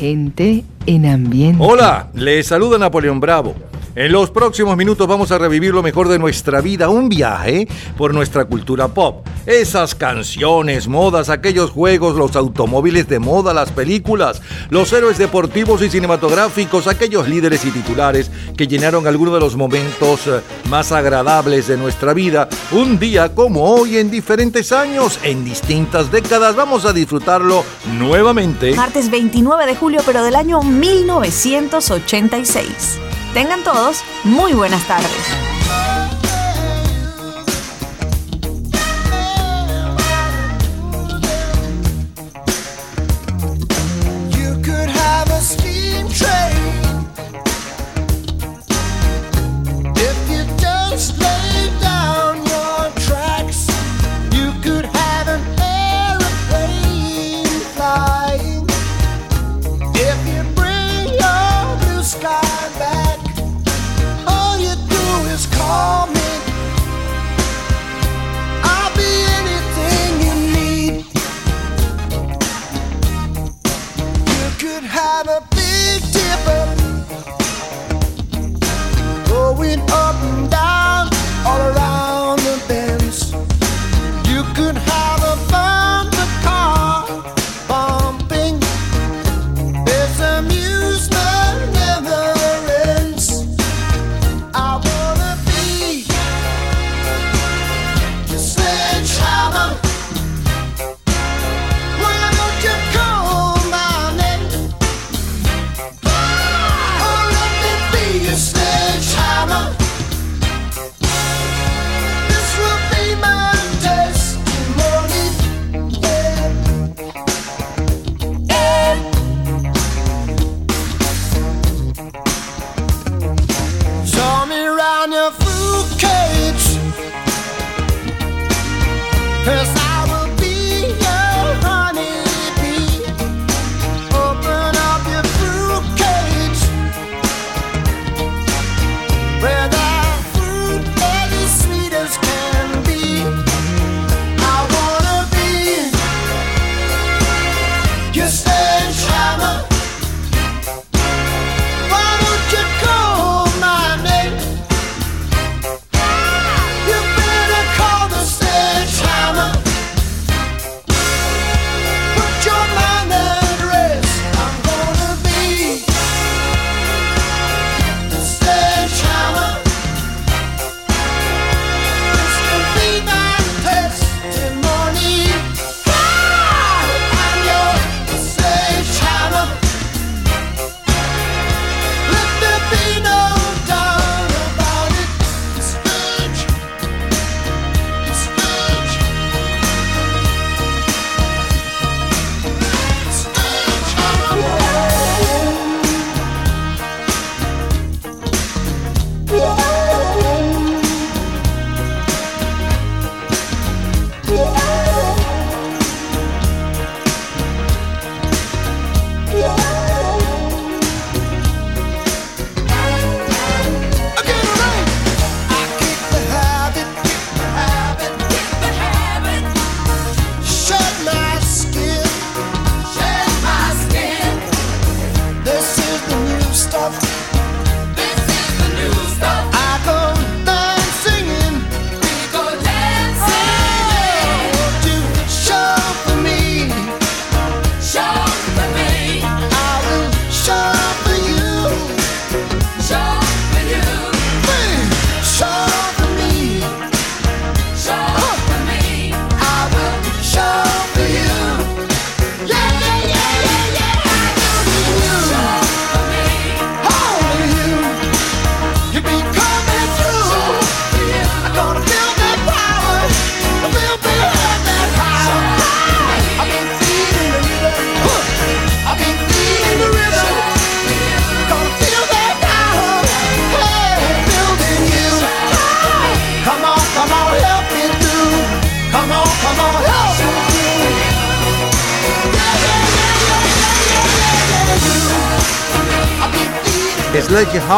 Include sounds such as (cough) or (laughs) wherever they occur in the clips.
Gente en ambiente. Hola, les saluda Napoleón Bravo. En los próximos minutos vamos a revivir lo mejor de nuestra vida, un viaje por nuestra cultura pop. Esas canciones, modas, aquellos juegos, los automóviles de moda, las películas, los héroes deportivos y cinematográficos, aquellos líderes y titulares que llenaron algunos de los momentos eh, más agradables de nuestra vida. Un día como hoy, en diferentes años, en distintas décadas, vamos a disfrutarlo nuevamente. Martes 29 de julio, pero del año 1986. Tengan todos muy buenas tardes.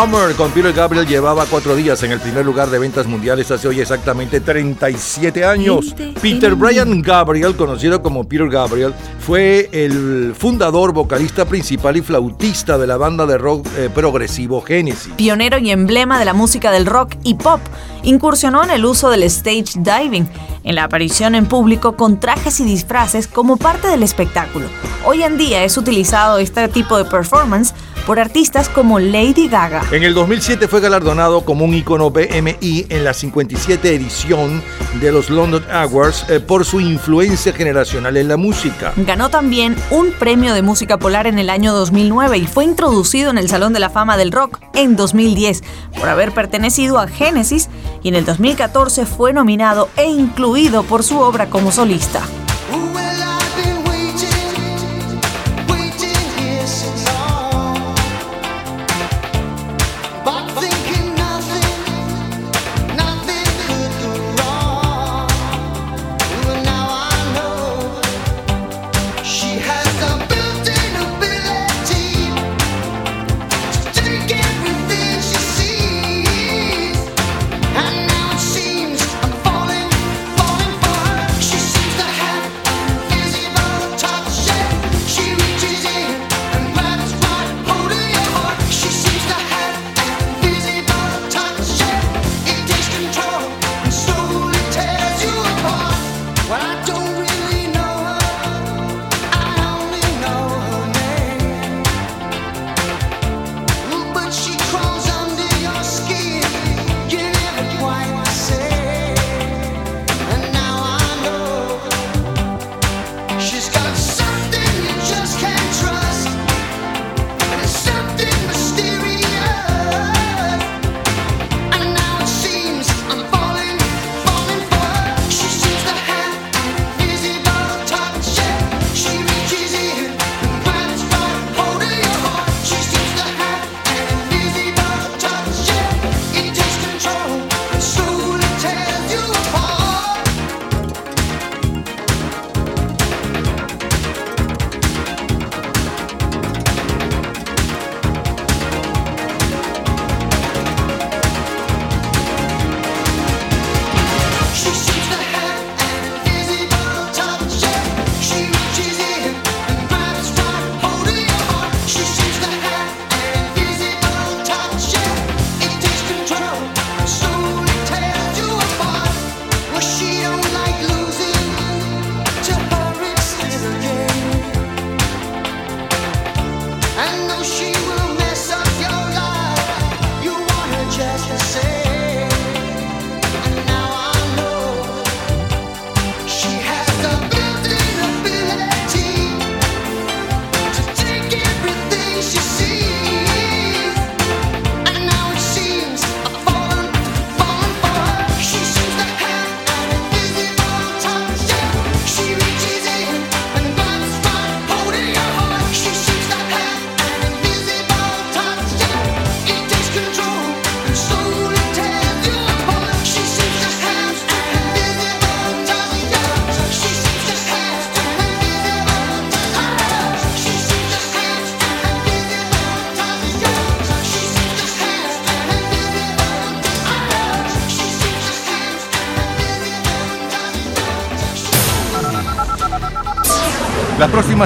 Sledgehammer con Peter Gabriel llevaba cuatro días en el primer lugar de ventas mundiales hace hoy exactamente 37 años. Peter Brian Gabriel, conocido como Peter Gabriel, fue el fundador, vocalista principal y flautista de la banda de rock eh, progresivo Genesis. Pionero y emblema de la música del rock y pop, incursionó en el uso del stage diving, en la aparición en público con trajes y disfraces como parte del espectáculo. Hoy en día es utilizado este tipo de performance por artistas como Lady Gaga. En el 2007 fue galardonado como un icono BMI en la 57 edición de los London Awards eh, por su influencia generacional en la música. Ganó también un premio de música polar en el año 2009 y fue introducido en el Salón de la Fama del Rock en 2010 por haber pertenecido a Genesis y en el 2014 fue nominado e incluido por su obra como solista.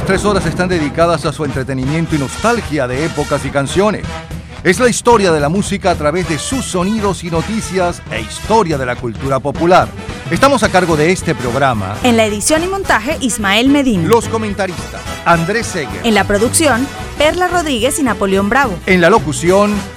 Tres horas están dedicadas a su entretenimiento y nostalgia de épocas y canciones. Es la historia de la música a través de sus sonidos y noticias e historia de la cultura popular. Estamos a cargo de este programa. En la edición y montaje, Ismael Medina. Los comentaristas, Andrés Seger. En la producción, Perla Rodríguez y Napoleón Bravo. En la locución,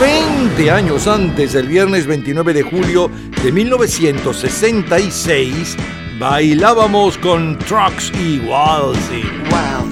20 años antes, el viernes 29 de julio de 1966, bailábamos con Trucks y Walsing. sure.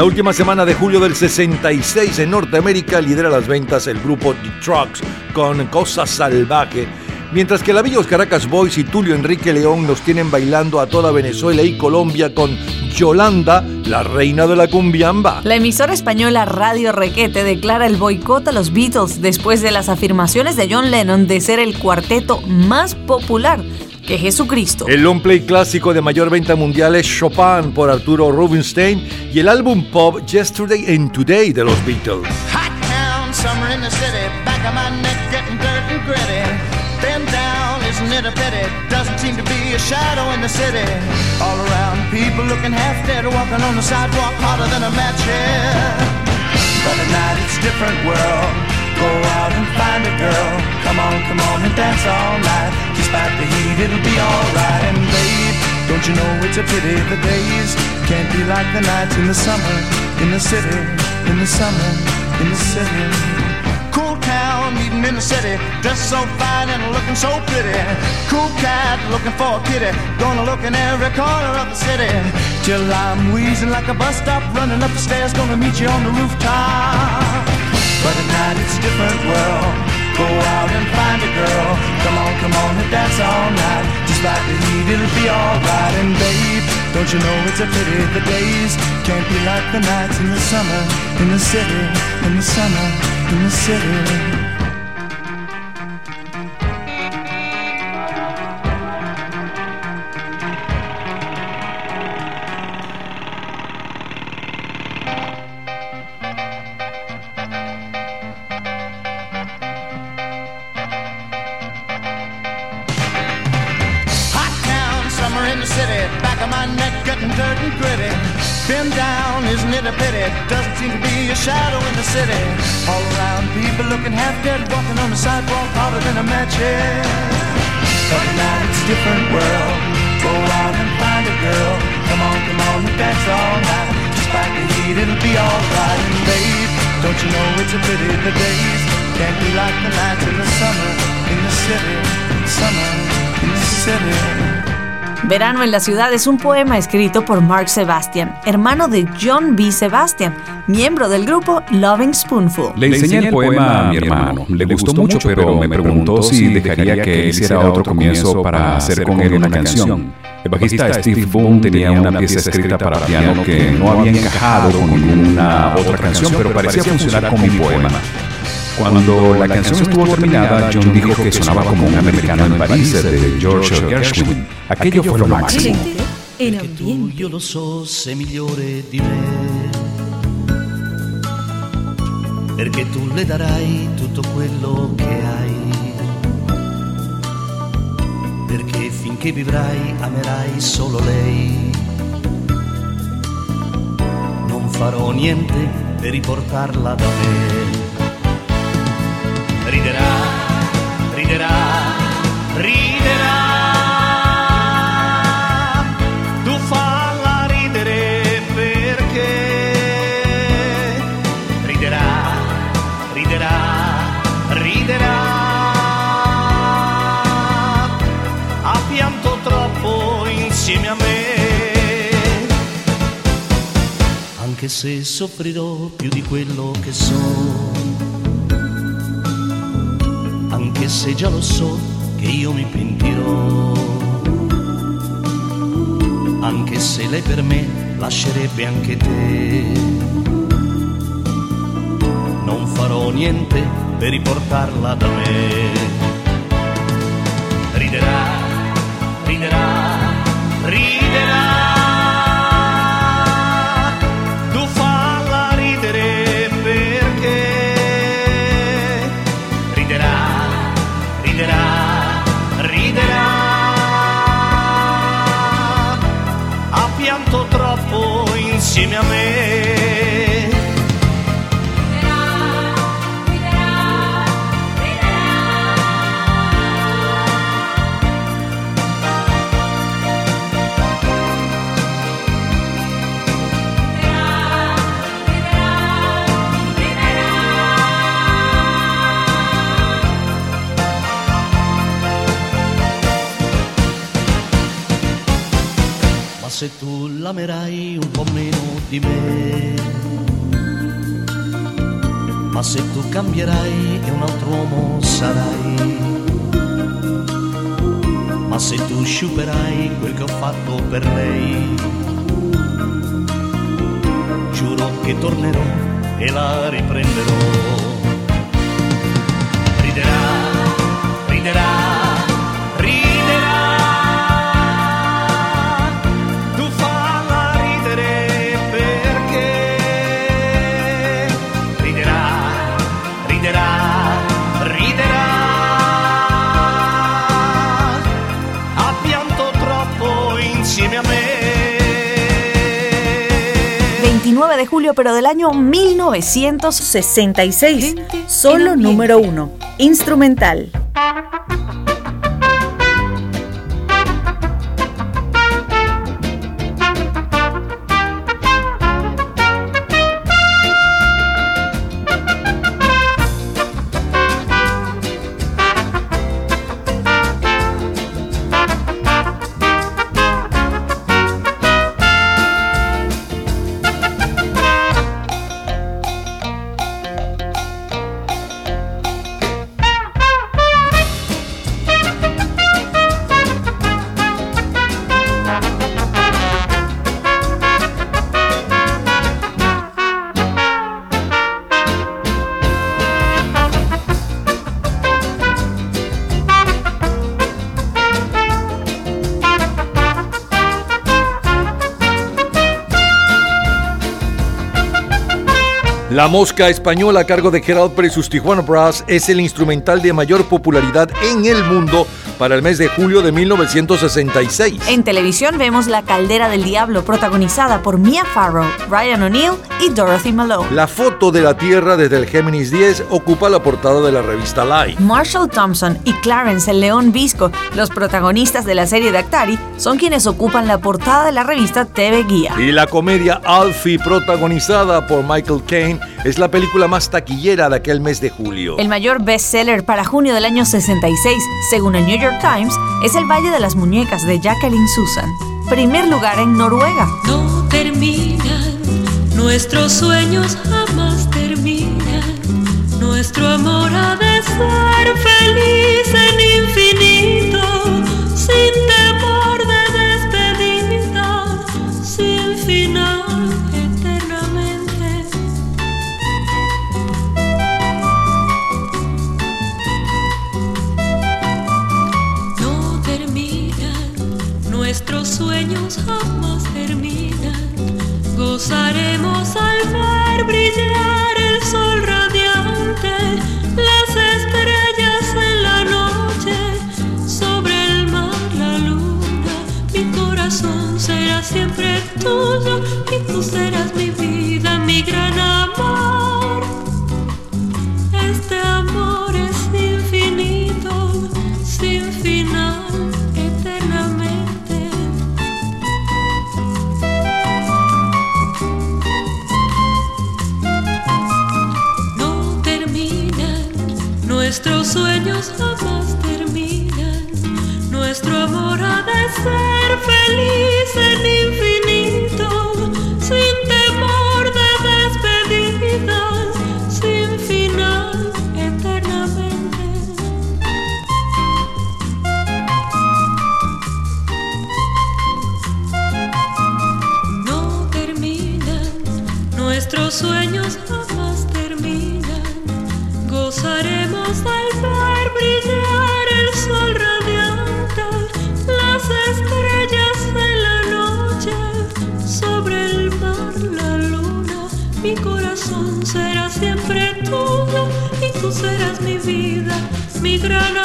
La última semana de julio del 66 en Norteamérica lidera las ventas el grupo The Trucks con Cosa Salvaje, mientras que la Villos Caracas Boys y Tulio Enrique León nos tienen bailando a toda Venezuela y Colombia con Yolanda, la reina de la cumbiamba. La emisora española Radio Requete declara el boicot a los Beatles después de las afirmaciones de John Lennon de ser el cuarteto más popular que Jesucristo. El long play clásico de mayor venta mundial es Chopin por Arturo Rubinstein y el álbum pop Yesterday and Today de los Beatles. Hot town, summer in the city, back of my neck getting dirt and gritty. Bend down, isn't it a pity? Doesn't seem to be a shadow in the city. All around, people looking half dead, walking on the sidewalk harder than a match here. But at night it's a different world. Go out and find a girl. Come on, come on and dance all night. Despite the heat, it'll be alright. And babe, don't you know it's a pity the days can't be like the nights in the summer, in the city, in the summer, in the city. Cool town, meeting in the city, dressed so fine and looking so pretty. Cool cat, looking for a kitty, gonna look in every corner of the city. Till I'm wheezing like a bus stop, running up the stairs, gonna meet you on the rooftop. But at night it's a different world. Go out and find a girl. Come on, come on and dance all night. Just like the heat, it'll be alright. And babe, don't you know it's a pity the days can't be like the nights in the summer, in the city, in the summer, in the city. Verano en la ciudad es un poema escrito por Mark Sebastian, hermano de John B. Sebastian, miembro del grupo Loving Spoonful. Le enseñé el poema a mi hermano. Le gustó mucho, pero me preguntó si dejaría que hiciera otro comienzo para hacer con él una canción. El bajista Steve Boone tenía una pieza escrita para piano que no había encajado con ninguna otra canción, pero parecía funcionar con mi poema. Cuando la canción estuvo terminada, John dijo que sonaba como un americano en París de George Gershwin. Aquello fue lo máximo. Perché tu io lo so sei migliore di me perché tu le darai tutto quello che hai perché finché vivrai amerai solo lei. Non farò niente per riportarla da me. Riderà, riderà, riderà. Tu falla ridere perché riderà, riderà, riderà. Ha pianto troppo insieme a me. Anche se soffrirò più di quello che so. Anche se già lo so che io mi pentirò. Anche se lei per me lascerebbe anche te. Non farò niente per riportarla da me. Riderà, cambierai e un altro uomo sarai, ma se tu sciuperai quel che ho fatto per lei, giuro che tornerò e la riprenderò. Julio, pero del año 1966. Solo número uno. Instrumental. La Mosca Española a cargo de Gerald Pérez sus Tijuana Brass es el instrumental de mayor popularidad en el mundo para el mes de julio de 1966. En televisión vemos La Caldera del Diablo, protagonizada por Mia Farrow, Ryan O'Neill y Dorothy Malone. La foto de la Tierra desde el Géminis 10 ocupa la portada de la revista Life. Marshall Thompson y Clarence el León Visco, los protagonistas de la serie de Actari, son quienes ocupan la portada de la revista TV Guía. Y la comedia Alfie, protagonizada por Michael Caine, es la película más taquillera de aquel mes de julio. El mayor bestseller para junio del año 66, según el New York Times, es El Valle de las Muñecas de Jacqueline Susan. Primer lugar en Noruega. No terminan, nuestros sueños jamás terminan. Nuestro amor ha de ser feliz en infinito, sin temor de despedida, sin final eternamente. No terminan, nuestros sueños jamás. Juntos haremos al ver brillar el sol radiante, las estrellas en la noche, sobre el mar la luna. Mi corazón será siempre tuyo y tú serás mi vida, mi gran amor. cosas jamás terminan. Nuestro amor ha de ser feliz. But I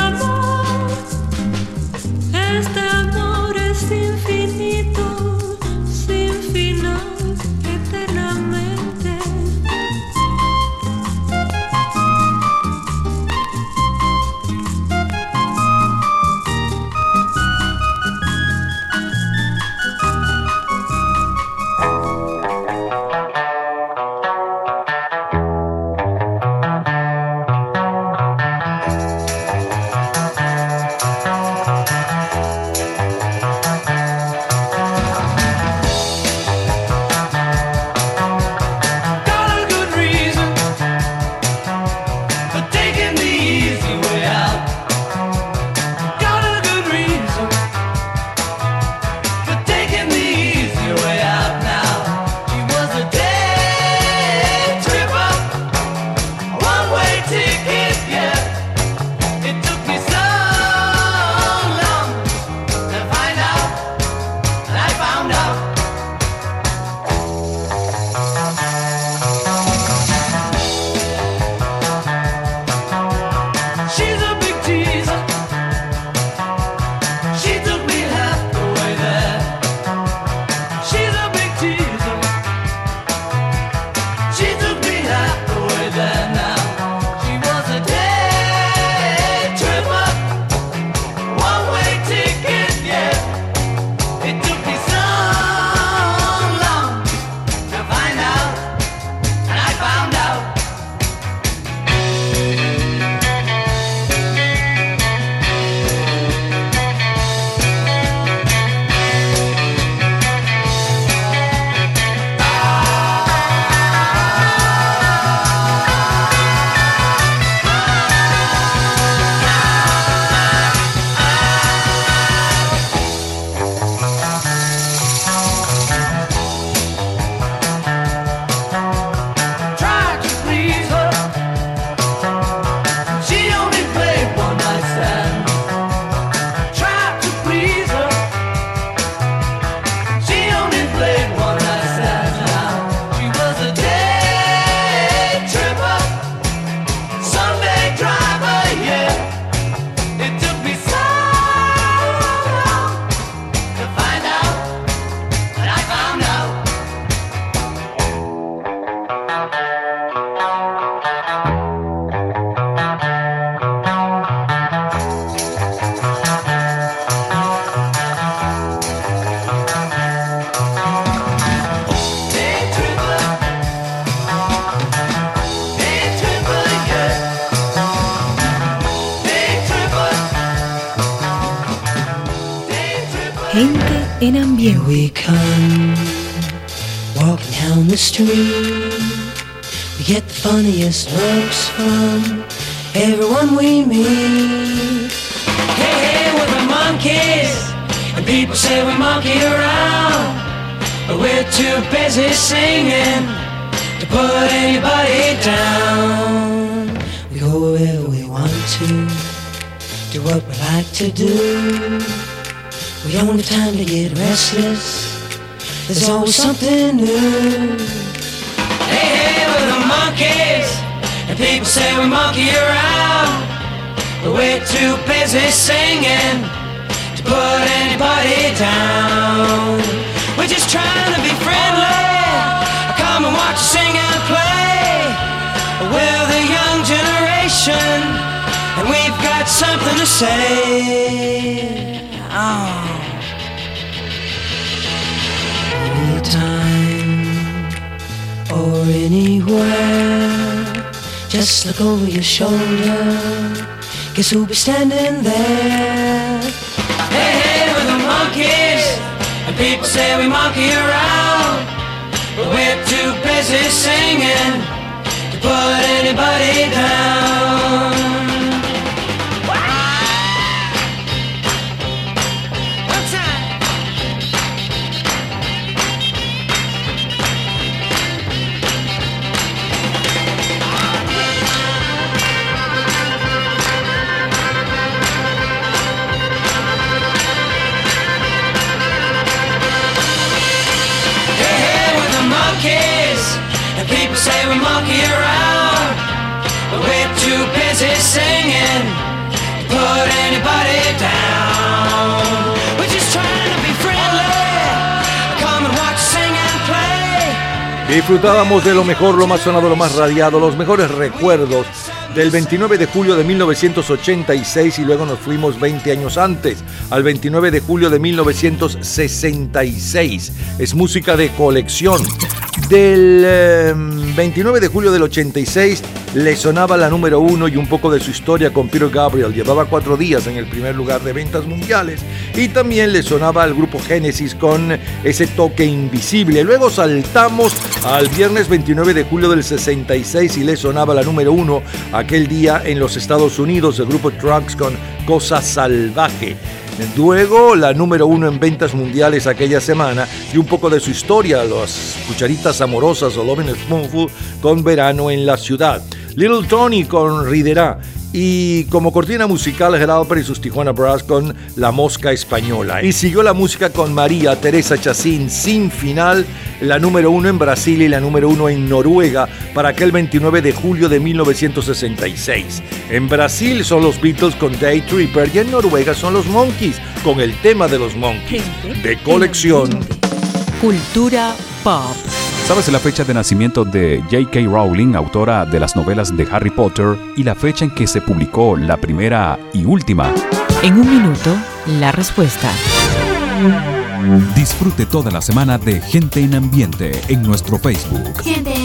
Cause be standing? Disfrutábamos de lo mejor, lo más sonado, lo más radiado, los mejores recuerdos del 29 de julio de 1986 y luego nos fuimos 20 años antes, al 29 de julio de 1966. Es música de colección. Del eh, 29 de julio del 86 le sonaba la número uno y un poco de su historia con Peter Gabriel. Llevaba cuatro días en el primer lugar de ventas mundiales. Y también le sonaba al grupo Genesis con ese toque invisible. Luego saltamos al viernes 29 de julio del 66 y le sonaba la número uno aquel día en los Estados Unidos el grupo Trunks con Cosa Salvaje. Luego la número uno en ventas mundiales aquella semana y un poco de su historia, las cucharitas amorosas o Loving Spoonful con Verano en la Ciudad. Little Tony con Ridera y como cortina musical Geralper y sus Tijuana Brass con La Mosca Española. Y siguió la música con María Teresa Chacín sin final, la número uno en Brasil y la número uno en Noruega para aquel 29 de julio de 1966. En Brasil son los Beatles con Day Tripper y en Noruega son los Monkeys con el tema de los Monkeys. De colección. Cultura pop. ¿Sabes la fecha de nacimiento de J.K. Rowling, autora de las novelas de Harry Potter, y la fecha en que se publicó la primera y última? En un minuto, la respuesta. Disfrute toda la semana de Gente en Ambiente en nuestro Facebook Gente en ambiente,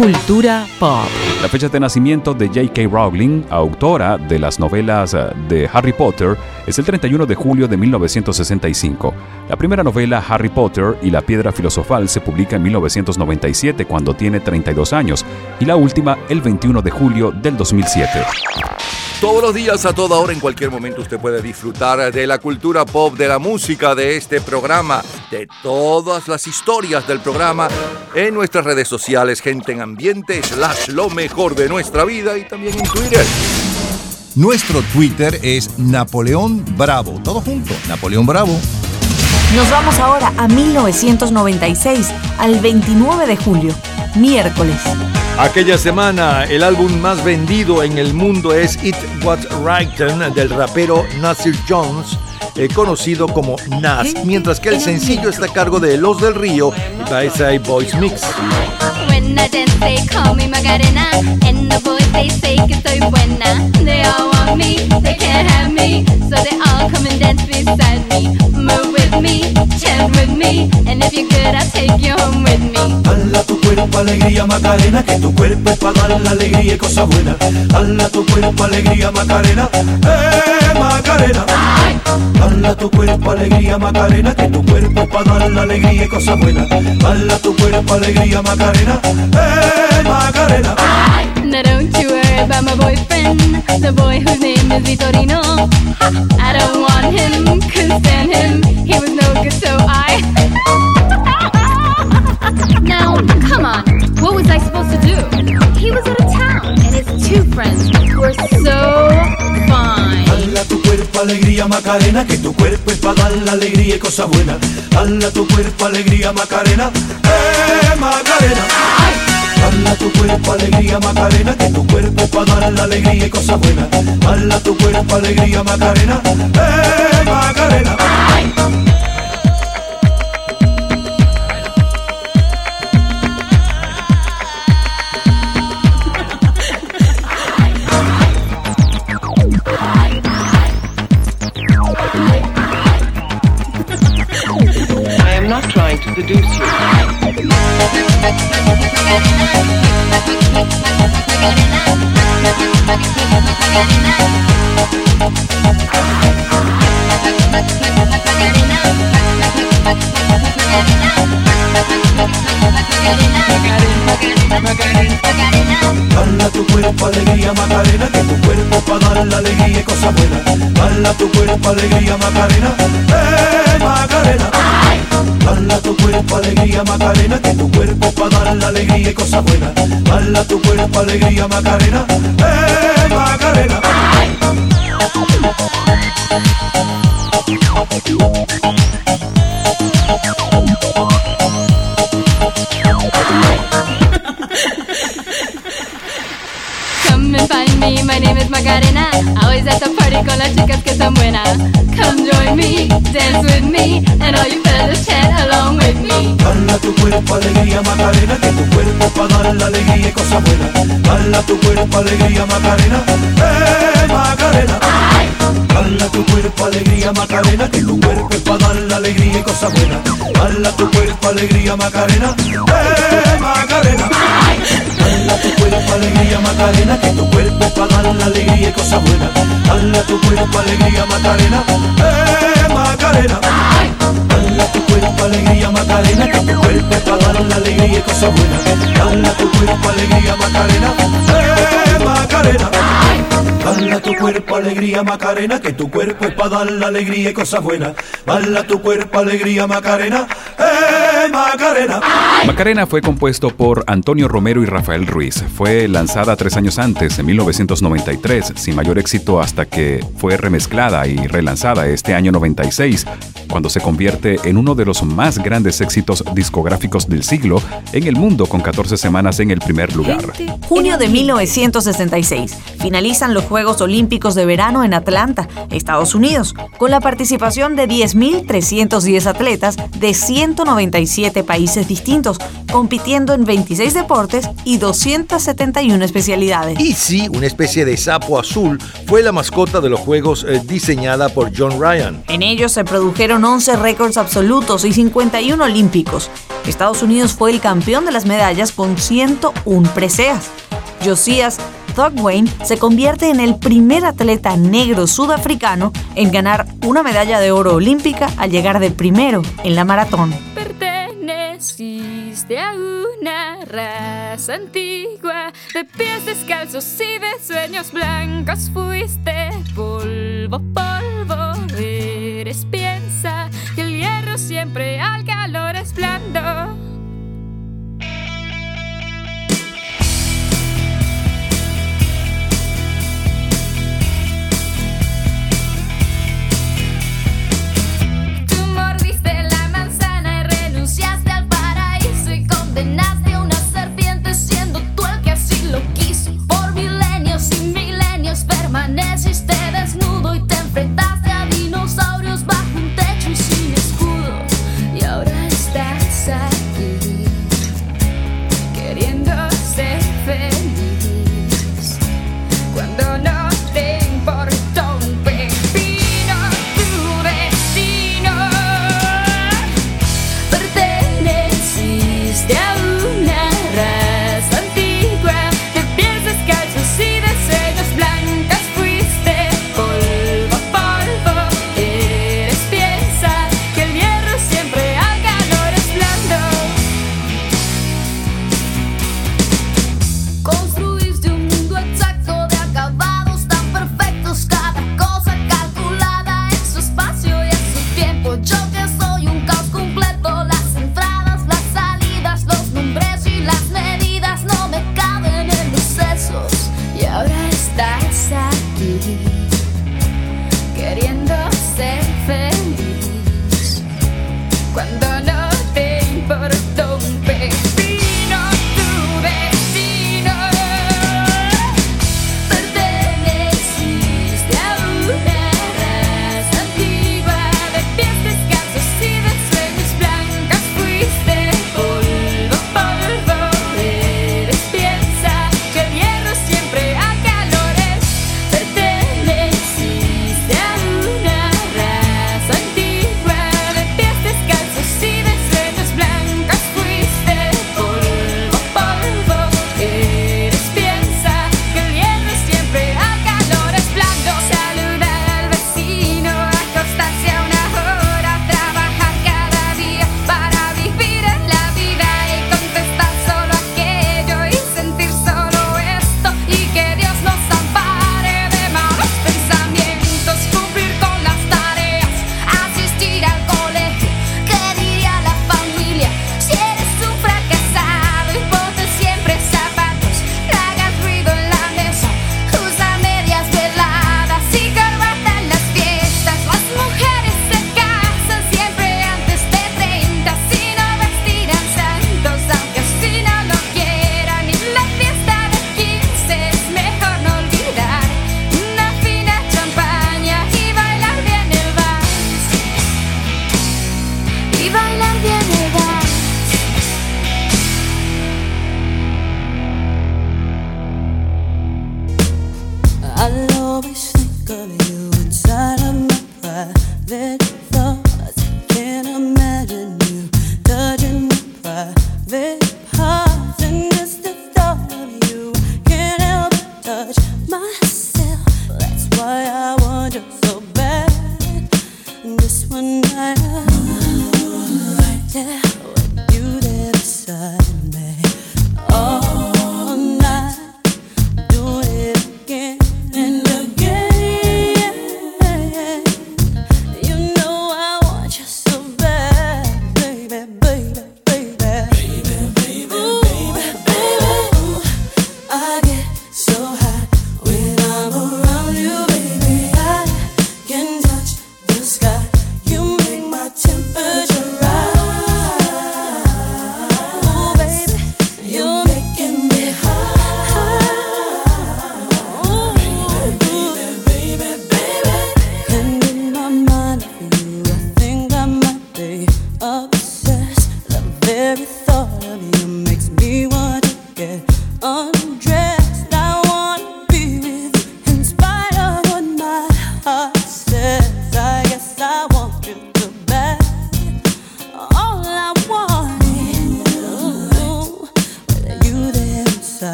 Cultura pop. La fecha de nacimiento de J.K. Rowling, autora de las novelas eh, de Harry Potter, es el 31 de julio de 1965. La primera novela, Harry Potter y la Piedra Filosofal, se publica en 1997 cuando tiene 32 años, y la última el 21 de julio del 2007. Todos los días, a toda hora, en cualquier momento, usted puede disfrutar de la cultura pop, de la música, de este programa, de todas las historias del programa en nuestras redes sociales, gente en ambiente, slash lo mejor de nuestra vida y también en Twitter. Nuestro Twitter es Napoleón Bravo. Todo junto, Napoleón Bravo. Nos vamos ahora a 1996, al 29 de julio, miércoles. Aquella semana, el álbum más vendido en el mundo es It Was Right del rapero Nasir Jones, eh, conocido como Nas, mientras que el sencillo está a cargo de Los del Río y Bayside Boys Mix. Dance, they call me Macarena. And the boys, they say que soy buena. They all want me, they can't have me. So they all come and dance beside me. Move with me, chant with me. And if you're good, I'll take you home with me. Hala tu cuerpo alegría Macarena, que tu cuerpo es para dar la alegría y cosas buenas. Hala tu cuerpo alegría Macarena, eh Macarena. Hala tu cuerpo alegría Macarena, que tu cuerpo es para dar la alegría y cosas buenas. Hala tu cuerpo alegría Macarena, Now don't you worry about my boyfriend, the boy whose name is Vitorino. I don't want him, couldn't stand him. He was no good, so I. now, come on, what was I supposed to do? He was out of town, and his two friends were so fine. Hala tu cuerpo alegría Macarena, que tu cuerpo es para dar la alegría y cosas buenas. Hala tu cuerpo alegría Macarena, eh Macarena. Dala tu cuerpo alegría Macarena, que tu cuerpo para dar la alegría y cosas buenas. Dala tu cuerpo alegría Macarena, eh Macarena. I seduce you. Dala tu cuerpo alegría Macarena, que tu cuerpo para dar la alegría y cosas buenas. Dala tu cuerpo alegría Macarena, eh Macarena. Dala tu cuerpo alegría Macarena, que tu cuerpo para dar la alegría y cosas buenas. Dala tu cuerpo alegría Macarena, eh Macarena. Con las chicas que están buenas. Come join me, dance with me, and all you fellas chant along with me. Dala tu cuerpo alegría Macarena, que tu cuerpo para dar la alegría y cosas buenas. Dala tu cuerpo alegría Macarena, eh Macarena. Dala tu cuerpo alegría Macarena, que tu cuerpo es para dar la alegría y cosas buenas. Dala tu cuerpo alegría Macarena, eh Macarena. Dala tu cuerpo alegría Macarena, que tu cuerpo para dar la alegría y cosas buenas. Dala tu cuerpo alegría Macarena, eh Macarena. Dala tu cuerpo alegría Macarena, que tu cuerpo para dar la alegría y cosas buenas. Dala tu cuerpo alegría Macarena, eh Macarena. Dala tu cuerpo alegría Macarena, que tu cuerpo es para dar la alegría y cosas buenas. Dala tu cuerpo alegría Macarena, eh Macarena. Macarena fue compuesto por Antonio Romero y Rafael Ruiz. Fue lanzada tres años antes, en 1993, sin mayor éxito hasta que fue remezclada y relanzada este año 96, cuando se convierte en uno de los más grandes éxitos discográficos del siglo en el mundo con 14 semanas en el primer lugar. Junio de 1966. Finalizan los Juegos Olímpicos de Verano en Atlanta, Estados Unidos, con la participación de 10.310 atletas de 197 países distintos, compitiendo en 26 deportes y 271 especialidades. Y sí, una especie de sapo azul fue la mascota de los Juegos eh, diseñada por John Ryan. En ellos se produjeron 11 récords absolutos y 51 olímpicos. Estados Unidos fue el campeón de las medallas con 101 preseas. Josias Thugwane se convierte en el primer atleta negro sudafricano en ganar una medalla de oro olímpica al llegar de primero en la maratón. A una raza antigua de pies descalzos y de sueños blancos. Fuiste polvo, polvo, eres piensa que el hierro siempre al calor es blando. permaneces permaneciste desnudo y te enfrentaste a dinosaurios bajo un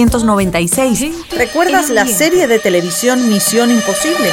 1996. ¿Recuerdas la serie de televisión Misión Imposible?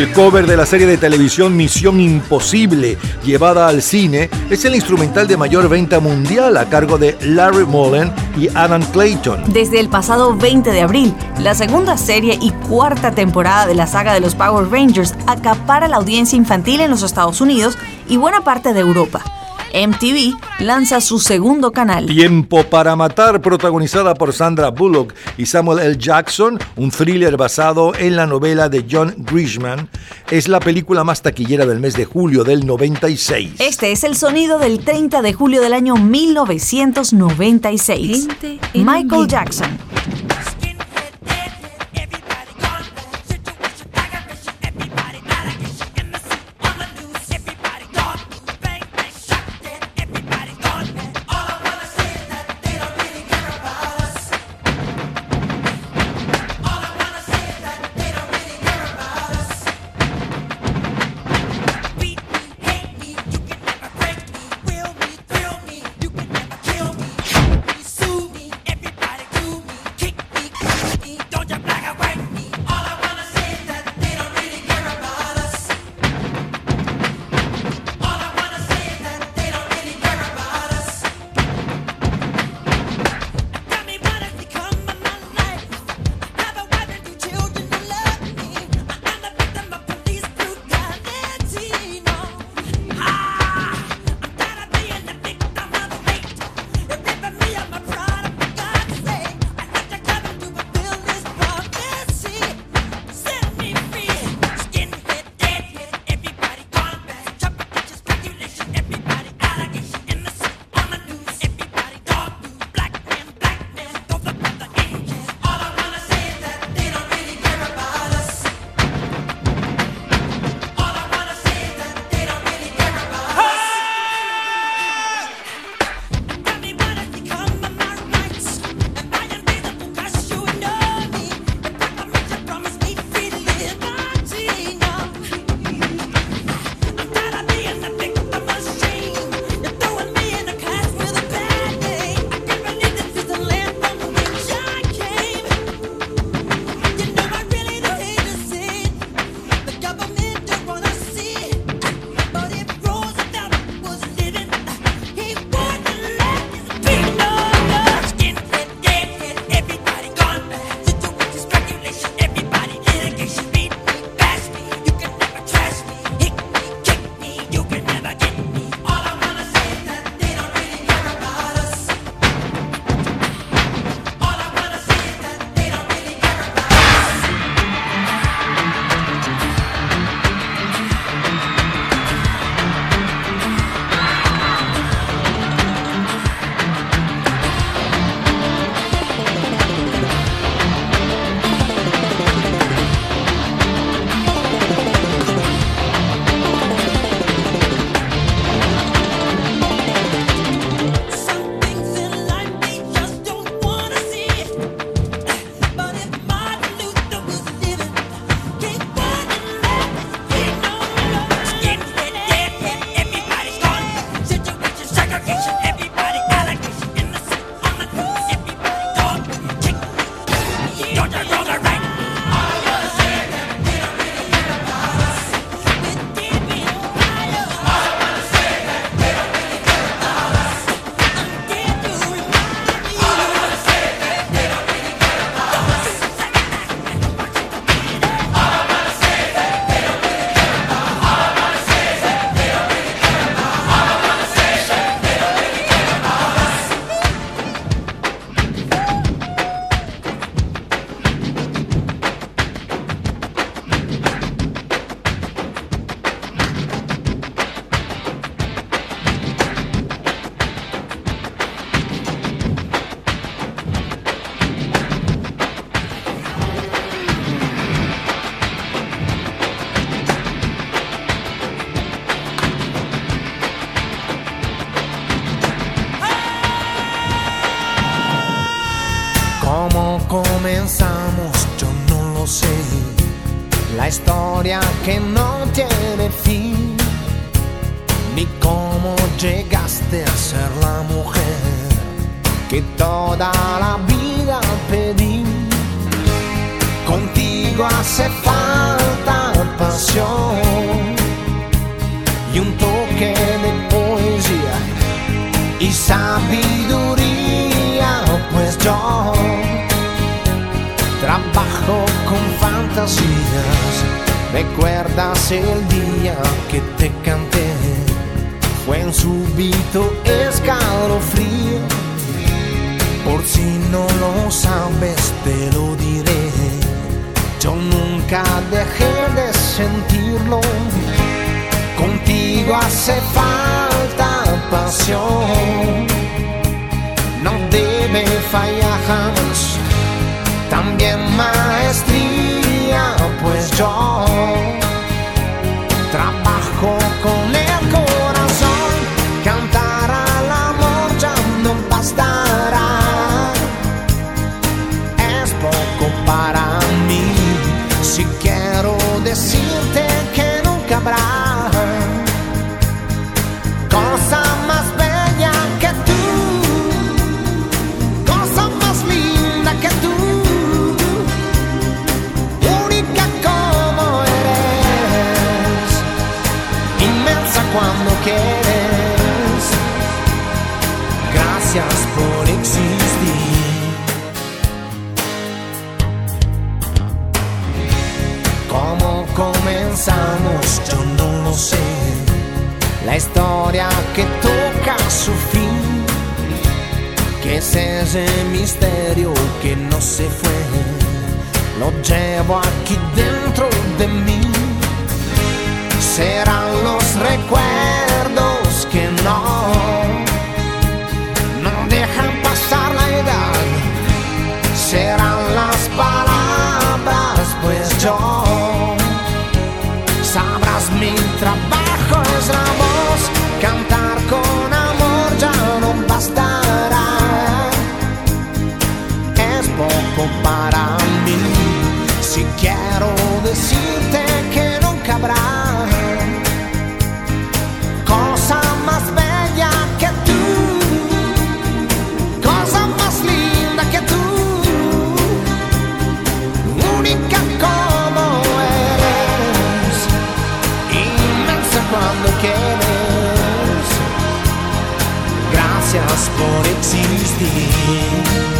El cover de la serie de televisión Misión Imposible, llevada al cine, es el instrumental de mayor venta mundial a cargo de Larry Mullen y Adam Clayton. Desde el pasado 20 de abril, la segunda serie y cuarta temporada de la saga de los Power Rangers acapara la audiencia infantil en los Estados Unidos y buena parte de Europa. MTV lanza su segundo canal. Tiempo para matar, protagonizada por Sandra Bullock y Samuel L. Jackson, un thriller basado en la novela de John Grisham, es la película más taquillera del mes de julio del 96. Este es el sonido del 30 de julio del año 1996. Michael Jackson. Te lo diré. Yo nunca dejé de sentirlo. Contigo hace falta pasión. No debe fallar jamás. También maestría, pues yo Gracias por existir. ¿Cómo comenzamos? Yo no lo sé. La historia que toca su fin, que es ese misterio que no se fue, lo llevo aquí dentro de mí. Serán los recuerdos que no quiero decirte que nunca habrá cosa más bella que tú, cosa más linda que tú, única como eres inmensa cuando quieres. Gracias por existir.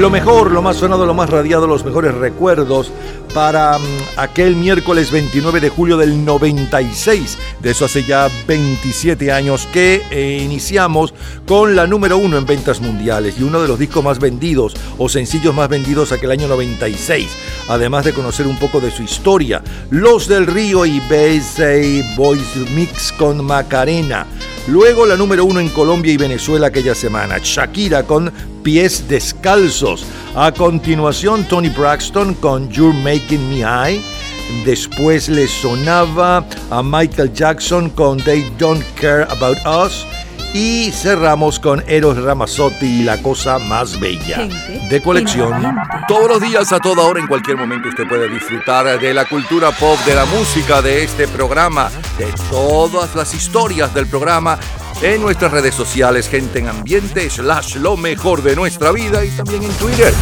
Lo mejor, lo más sonado, lo más radiado, los mejores recuerdos para mm, aquel miércoles 29 de julio del 96. De eso hace ya 27 años que eh, iniciamos con la número uno en ventas mundiales y uno de los discos más vendidos o sencillos más vendidos aquel año 96. Además de conocer un poco de su historia. Los del Río y Base Boys Mix con Macarena. Luego la número uno en Colombia y Venezuela aquella semana, Shakira con Pies Descalzos. A continuación, Tony Braxton con You're Making Me High. Después le sonaba a Michael Jackson con They Don't Care About Us. Y cerramos con Eros Ramazzotti y La Cosa Más Bella Gente de colección. Todos los días, a toda hora, en cualquier momento, usted puede disfrutar de la cultura pop, de la música, de este programa, de todas las historias del programa en nuestras redes sociales, gente en ambiente, slash lo mejor de nuestra vida y también en Twitter.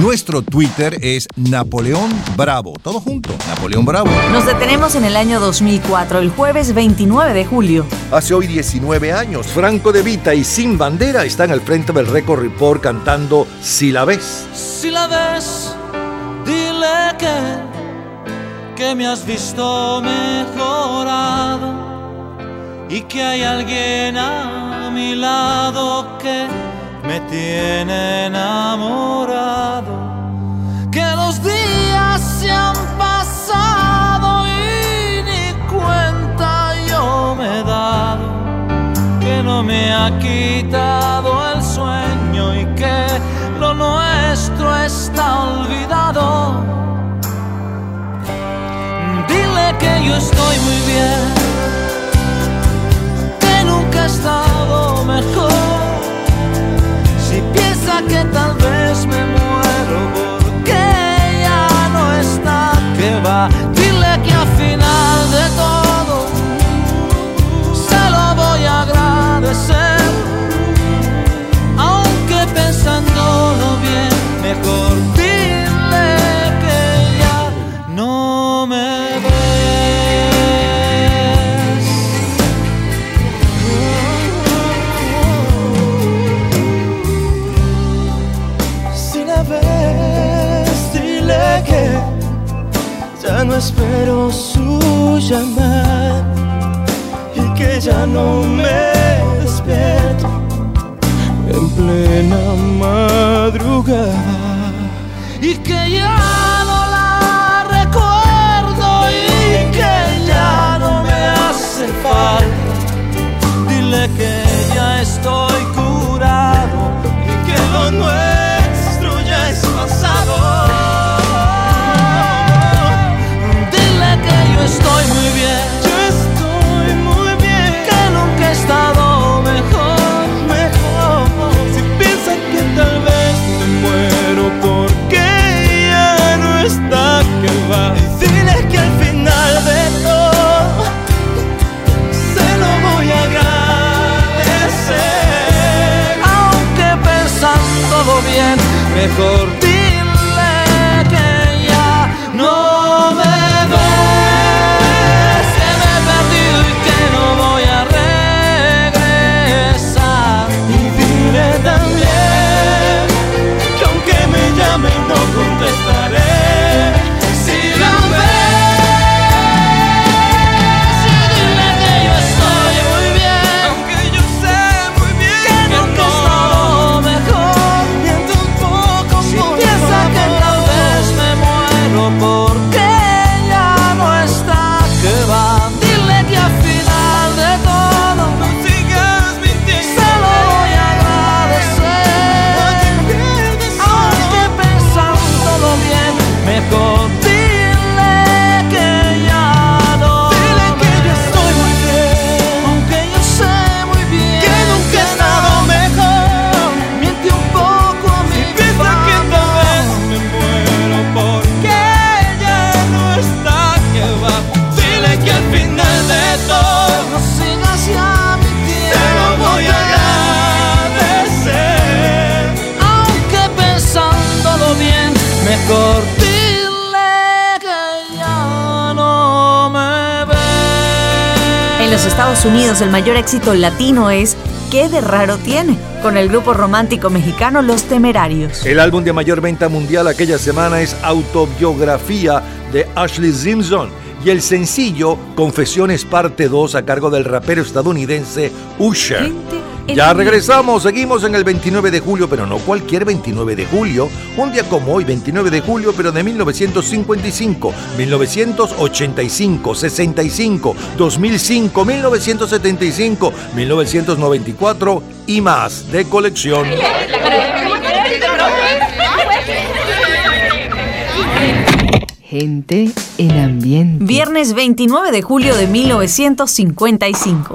Nuestro Twitter es Napoleón Bravo. Todo junto, Napoleón Bravo. Nos detenemos en el año 2004, el jueves 29 de julio. Hace hoy 19 años, Franco De Vita y Sin Bandera están al frente del Record Report cantando Si la ves. Si la ves, dile que que me has visto mejorado y que hay alguien a mi lado que me tiene enamorado. Que los días se han pasado y ni cuenta yo me he dado. Que no me ha quitado el sueño y que lo nuestro está olvidado. Dile que yo estoy muy bien, que nunca he estado mejor. Que tal vez éxito latino es ¿Qué de raro tiene? con el grupo romántico mexicano Los Temerarios. El álbum de mayor venta mundial aquella semana es Autobiografía de Ashley Simpson y el sencillo Confesiones Parte 2 a cargo del rapero estadounidense Usher. Ya regresamos, seguimos en el 29 de julio, pero no cualquier 29 de julio, un día como hoy, 29 de julio, pero de 1955, 1985, 65, 2005, 1975, 1994 y más de colección. Gente en ambiente. Viernes 29 de julio de 1955.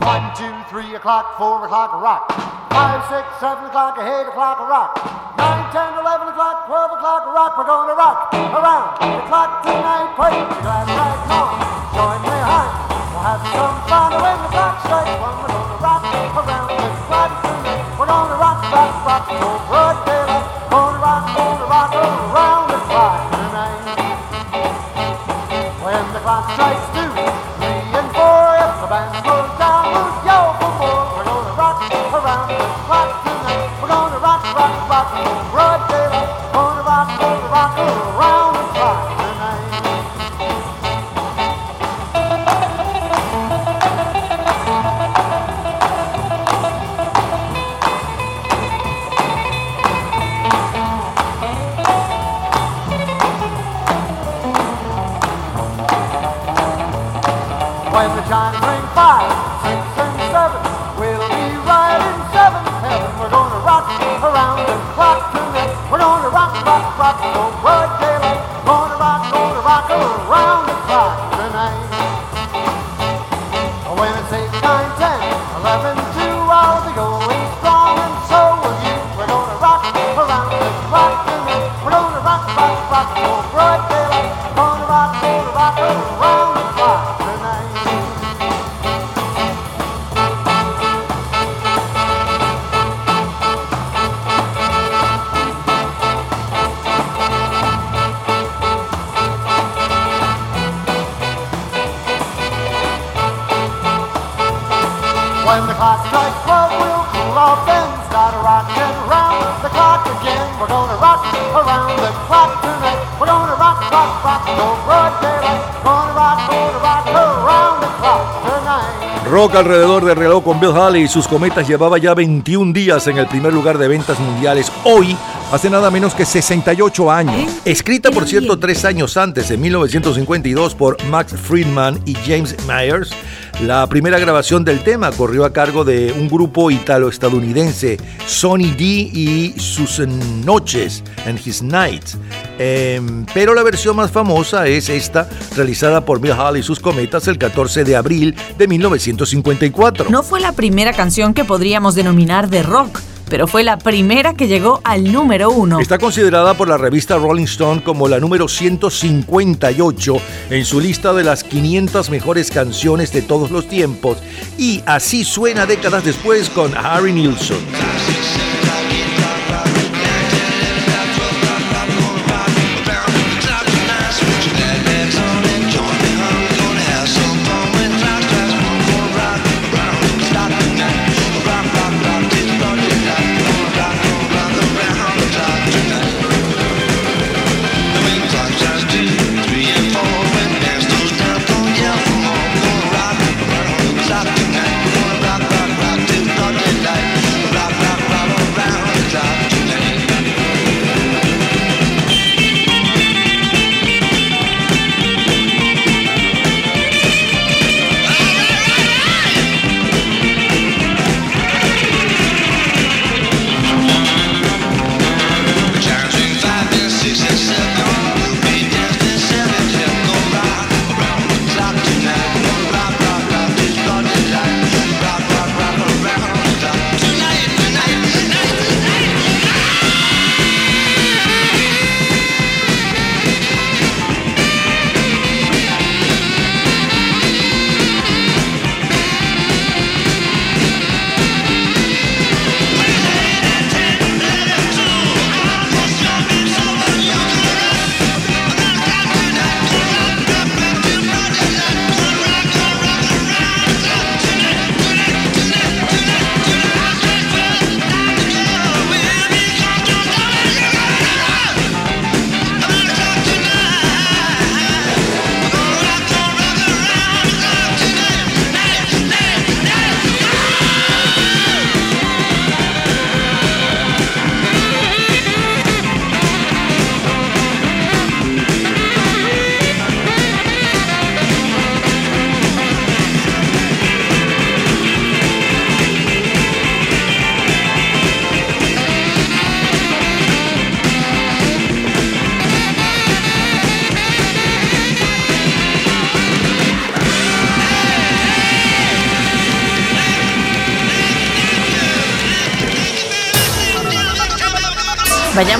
O'clock, four o'clock, a rock. Five, six, seven o'clock, eight o'clock, a rock. Nine, ten, eleven o'clock, twelve o'clock, rock. We're gonna rock around the clock tonight. Put your glass right on. Join me high. We'll have some fun when the clock strikes one. We're gonna rock around the clock tonight. We're gonna rock, rock, rock till broad daylight. Gonna rock, gonna rock around the clock tonight. When the clock strikes two, gonna rock, rock, rock, till broad daylight. Gonna rock, gonna rock around the clock tonight. When it's eight, nine, ten, eleven, two, I'll be going strong, and so will you. We're gonna rock around the clock tonight. We're gonna rock, rock, rock broad Rock alrededor del reloj con Bill Haley y sus cometas llevaba ya 21 días en el primer lugar de ventas mundiales. Hoy, hace nada menos que 68 años. Escrita, por cierto, tres años antes, en 1952, por Max Friedman y James Myers, la primera grabación del tema corrió a cargo de un grupo italo-estadounidense, Sonny D y sus noches, and His Nights. Em, pero la versión más famosa es esta, realizada por Bill Haley y sus cometas el 14 de abril de 1954. No fue la primera canción que podríamos denominar de rock, pero fue la primera que llegó al número uno. Está considerada por la revista Rolling Stone como la número 158 en su lista de las 500 mejores canciones de todos los tiempos y así suena décadas después con Harry Nilsson.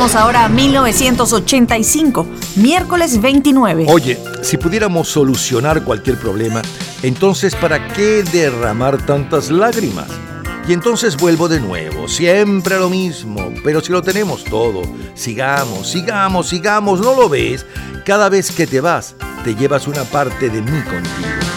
Vayamos ahora a 1985, miércoles 29. Oye, si pudiéramos solucionar cualquier problema, entonces ¿para qué derramar tantas lágrimas? Y entonces vuelvo de nuevo, siempre lo mismo, pero si lo tenemos todo, sigamos, sigamos, sigamos, ¿no lo ves? Cada vez que te vas, te llevas una parte de mí contigo.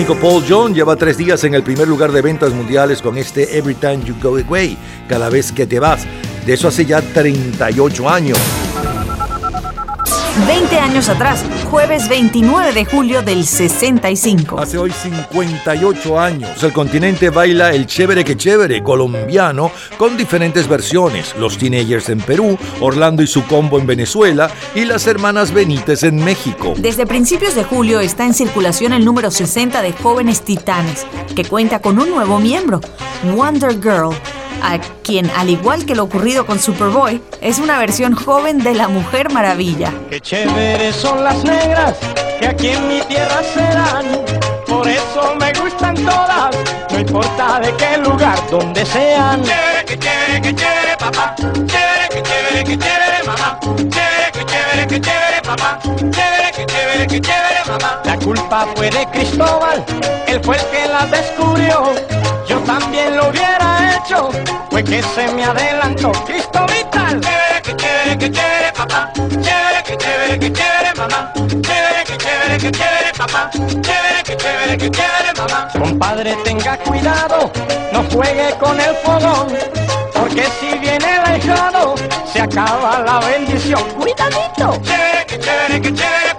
Británico Paul John lleva tres días en el primer lugar de ventas mundiales con este Every Time You Go Away, cada vez que te vas. De eso hace ya 38 años. 20 años atrás, jueves 29 de julio del 65. Hace hoy 58 años. El continente baila el chévere que chévere colombiano con diferentes versiones. Los Teenagers en Perú, Orlando y su combo en Venezuela y las hermanas Benítez en México. Desde principios de julio está en circulación el número 60 de Jóvenes Titanes, que cuenta con un nuevo miembro, Wonder Girl, quien, al igual que lo ocurrido con Superboy, es una versión joven de la Mujer Maravilla. Qué chéveres son las negras que aquí en mi tierra se dan. Por eso me gustan todas, no importa de qué lugar, donde sean. Chévere, que chévere, que chévere, papá. Chévere, que chévere, que chévere, mamá. Chévere, que chévere, que chévere, papá. Chévere, que chévere, que chévere, mamá. La culpa fue de Cristóbal, él fue el que las descubrió. Yo también lo hubiera hecho, fue que se me adelantó Cristo Vital. Chévere, que chévere, que chévere, papá. Chévere, que chévere, que chévere, mamá. Chévere, que chévere, que chévere, papá. Chévere, que chévere, que chévere, mamá. Compadre, tenga cuidado, no juegue con el fogón. Porque si viene el ahijado, se acaba la bendición. Cuidadito. Chévere, que chévere, que chévere,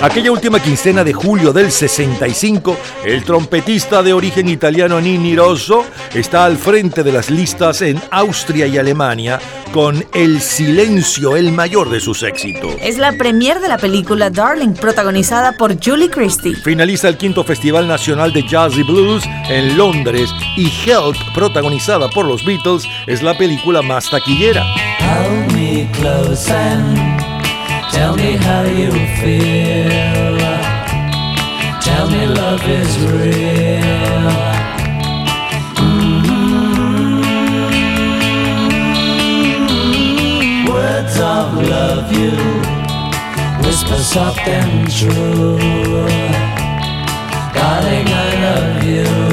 Aquella última quincena de julio del 65, el trompetista de origen italiano Nini Rosso está al frente de las listas en Austria y Alemania con El silencio, el mayor de sus éxitos. Es la premier de la película Darling, protagonizada por Julie Christie. Finaliza el quinto Festival Nacional de Jazz y Blues en Londres y Help, protagonizada por los Beatles, es la película más taquillera. Hold me close and tell me how you feel. Tell me love is real. Mm-hmm. Words of love you whisper soft and true. Darling, I love you.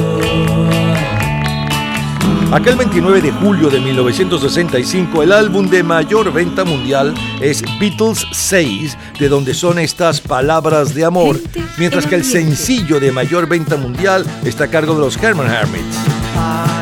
Aquel 29 de julio de 1965, el álbum de mayor venta mundial es Beatles 6, de donde son estas palabras de amor, mientras que el sencillo de mayor venta mundial está a cargo de los Herman Hermits.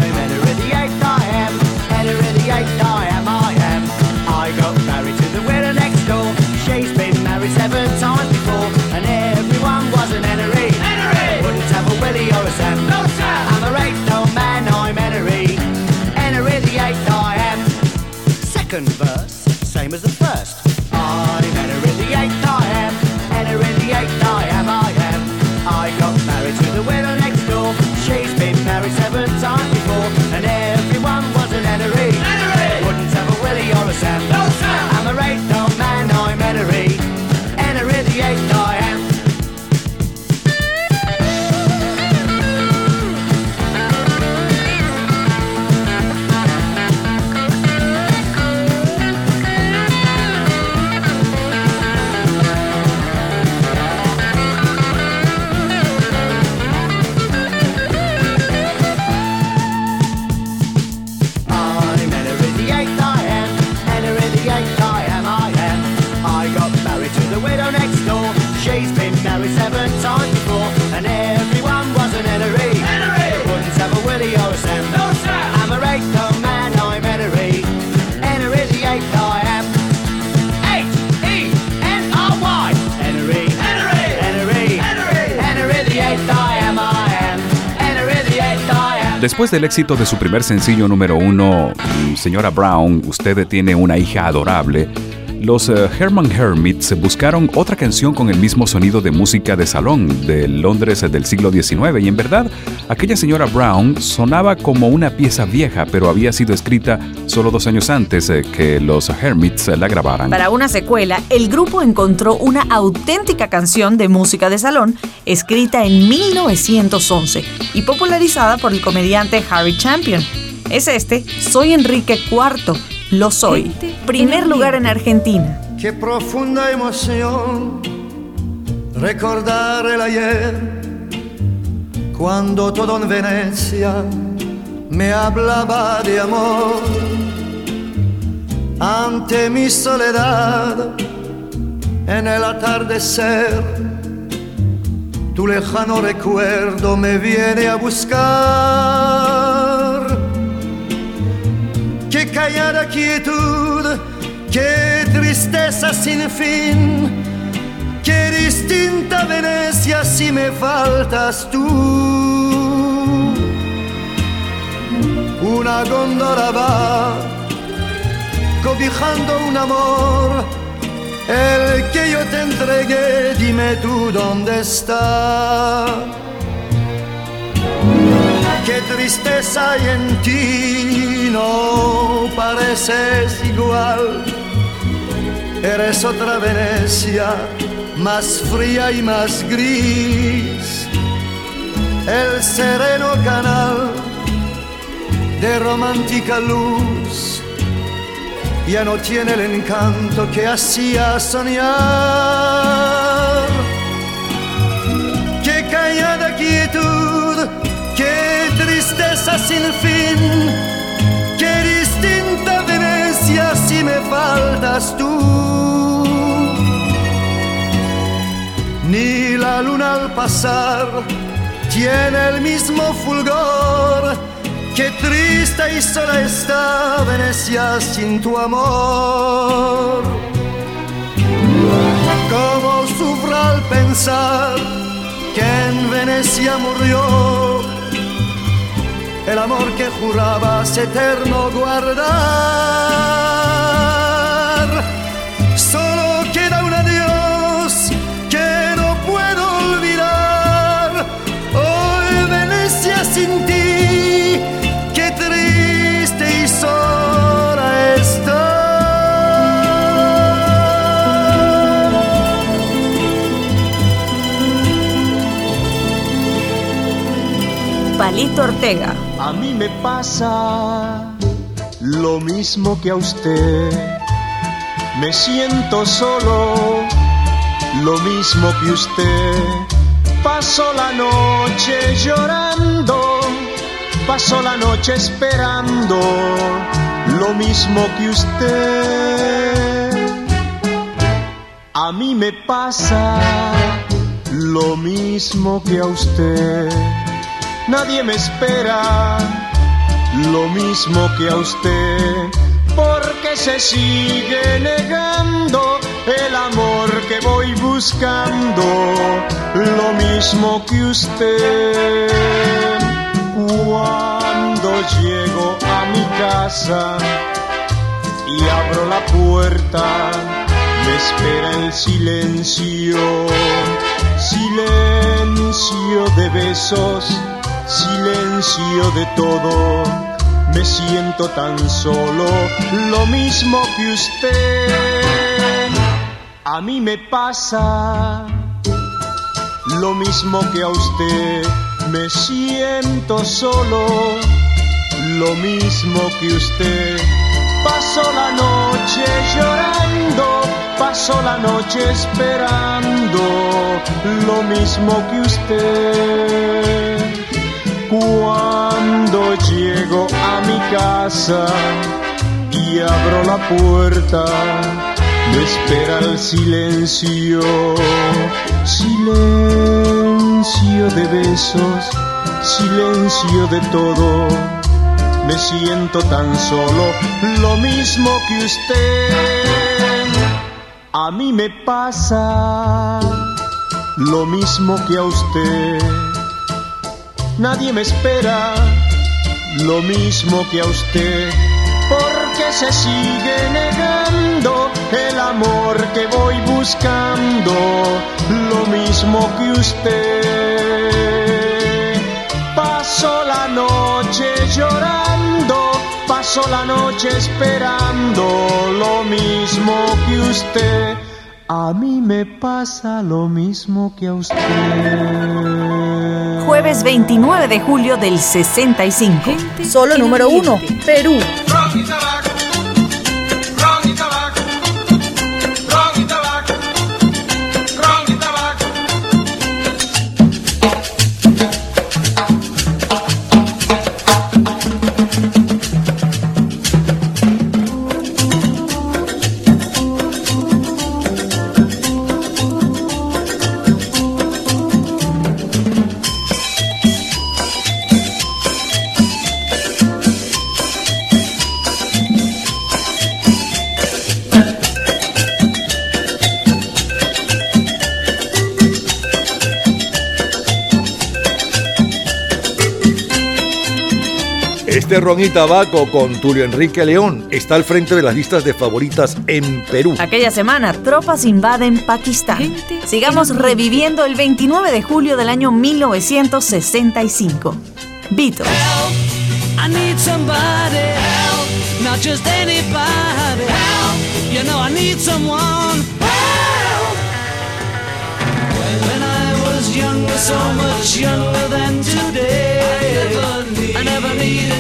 Después del éxito de su primer sencillo número uno, Señora Brown, usted tiene una hija adorable, los eh, Herman Hermits buscaron otra canción con el mismo sonido de música de salón de Londres del siglo XIX y en verdad aquella señora Brown sonaba como una pieza vieja pero había sido escrita solo dos años antes eh, que los Hermits la grabaran. Para una secuela, el grupo encontró una auténtica canción de música de salón escrita en 1911 y popularizada por el comediante Harry Champion. Es este, Soy Enrique IV, lo soy. Primer lugar en Argentina. Qué profunda emoción recordar el ayer, cuando todo en Venecia me hablaba de amor. Ante mi soledad, en el atardecer, tu lejano recuerdo me viene a buscar. Qué callada quietud, qué tristeza sin fin, qué distinta Venecia si me faltas tú. Una góndola va cobijando un amor, el que yo te entregué, dime tú dónde está. Qué tristeza hay en ti, no pareces igual. Eres otra Venecia, más fría y más gris. El sereno canal de romántica luz ya no tiene el encanto que hacía soñar. Qué callada quietud, qué tristeza sin fin, qué distinta Venecia si me faltas tú. Ni la luna al pasar tiene el mismo fulgor. Qué triste y sola está Venecia sin tu amor. Cómo sufro al pensar que en Venecia murió el amor que jurabas eterno guardar. Palito Ortega. A mí me pasa lo mismo que a usted. Me siento solo, lo mismo que usted. Paso la noche llorando, paso la noche esperando, lo mismo que usted. A mí me pasa lo mismo que a usted. Nadie me espera lo mismo que a usted, porque se sigue negando el amor que voy buscando, lo mismo que usted. Cuando llego a mi casa y abro la puerta, me espera el silencio, silencio de besos silencio de todo, me siento tan solo, lo mismo que usted. A mí me pasa lo mismo que a usted, me siento solo, lo mismo que usted. Paso la noche llorando, paso la noche esperando, lo mismo que usted. Cuando llego a mi casa y abro la puerta, me espera el silencio, silencio de besos, silencio de todo. Me siento tan solo, lo mismo que usted. A mí me pasa lo mismo que a usted. Nadie me espera lo mismo que a usted, porque se sigue negando el amor que voy buscando, lo mismo que usted. Paso la noche llorando, paso la noche esperando, lo mismo que usted. A mí me pasa lo mismo que a usted. Jueves 29 de julio del 65. Solo número 1, Perú. Ron y tabaco con Tulio Enrique León está al frente de las listas de favoritas en Perú. Aquella semana, tropas invaden Pakistán. Sigamos reviviendo el 29 de julio del año 1965. Beatles. I need somebody help, not just anybody help. You know I need someone help. When I was younger, so much younger than today, I never, needed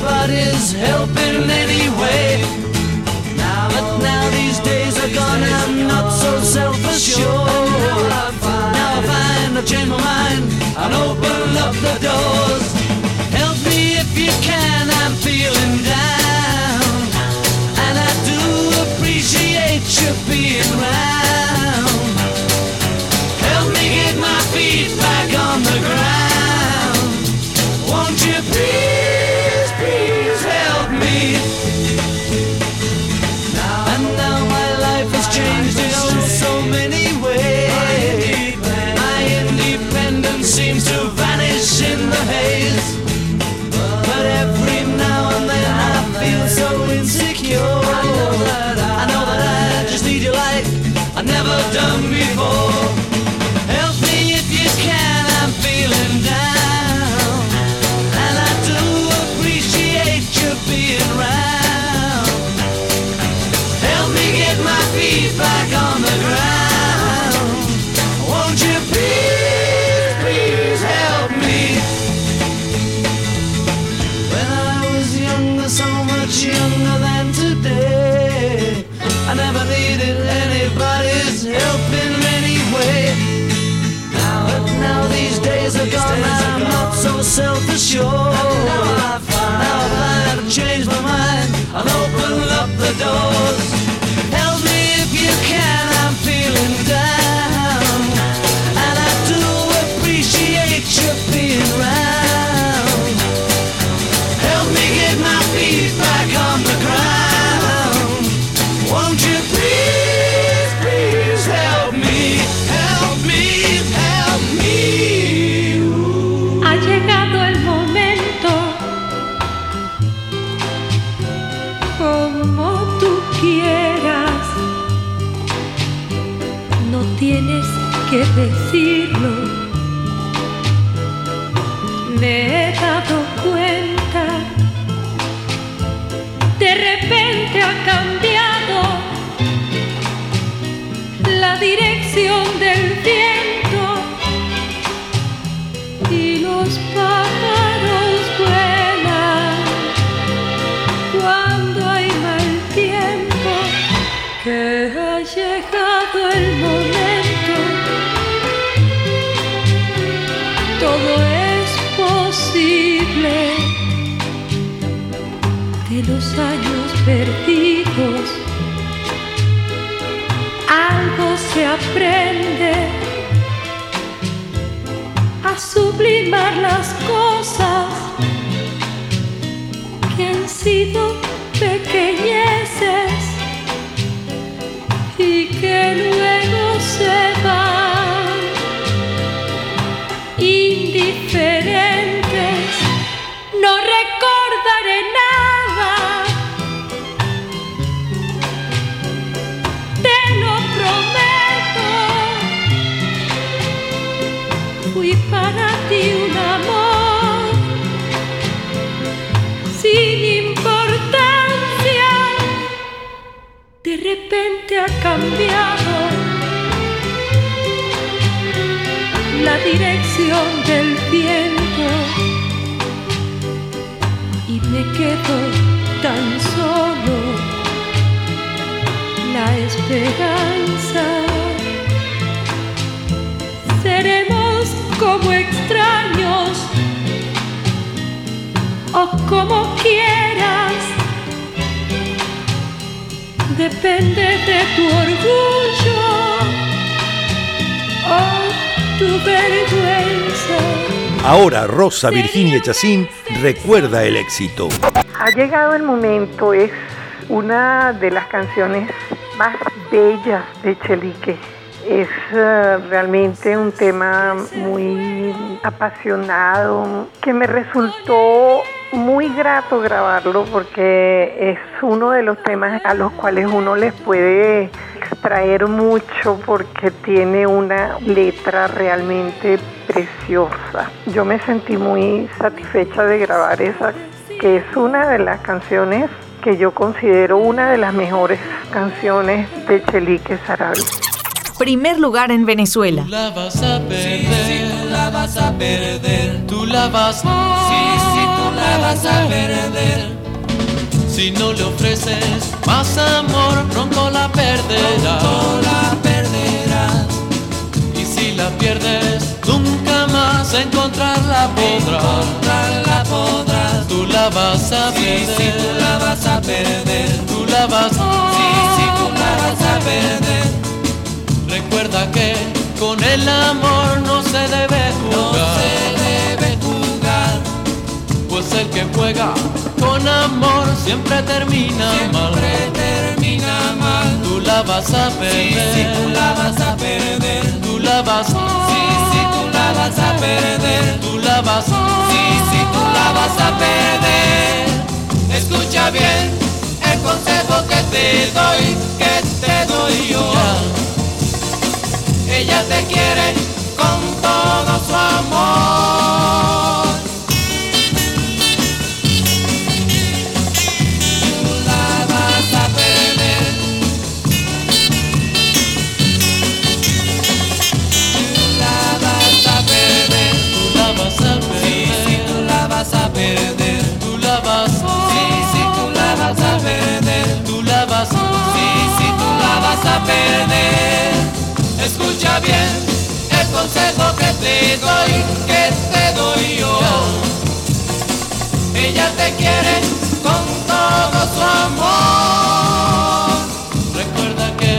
anybody's help in any way. Now, but now these days are gone, I'm not so self-assured. Now I find I've changed my mind and open up the doors. Help me if you can, I'm feeling down. And I do appreciate you being round. Self-assured. Los años perdidos algo se aprende las cosas que han sido pequeñeces la dirección del viento y me quedo tan solo la esperanza. Seremos como extraños o como quieras. Depende de tu orgullo o tu vergüenza. Ahora Rosa Virginia Chacín recuerda el éxito. Ha llegado el momento, es una de las canciones más bellas de Chelique. Es eh, realmente un tema muy apasionado que me resultó muy grato grabarlo porque es uno de los temas a los cuales uno les puede extraer mucho porque tiene una letra realmente preciosa. Yo me sentí muy satisfecha de grabar esa, que es una de las canciones que yo considero una de las mejores canciones de Chelique Sarabia. Primer lugar en Venezuela. la vas a perder, tú la vas a perder, tú la vas, sí, sí, la vas a perder. Si no le ofreces más amor, pronto la perderás, pronto la perderás. Y si la pierdes, nunca más encontrarla podrás, encontrarla podrás. Tú la vas a perder, sí, sí, tú la vas a perder, tú la vas, sí, sí, tú la vas a perder. Recuerda que con el amor no se debe jugar. No se debe jugar. Pues el que juega con amor siempre termina mal. Siempre termina mal. Tú la vas a perder. Sí, sí, tú la vas a perder. Tú la vas. Sí, sí, tú la vas a perder. Tú la vas. Sí, sí, tú la vas a perder. Escucha bien el consejo que te doy, que te doy yo. Ella te quiere con todo su amor. Perder. Escucha bien el consejo que te doy, que te doy yo. Ella te quiere con todo su amor. Recuerda que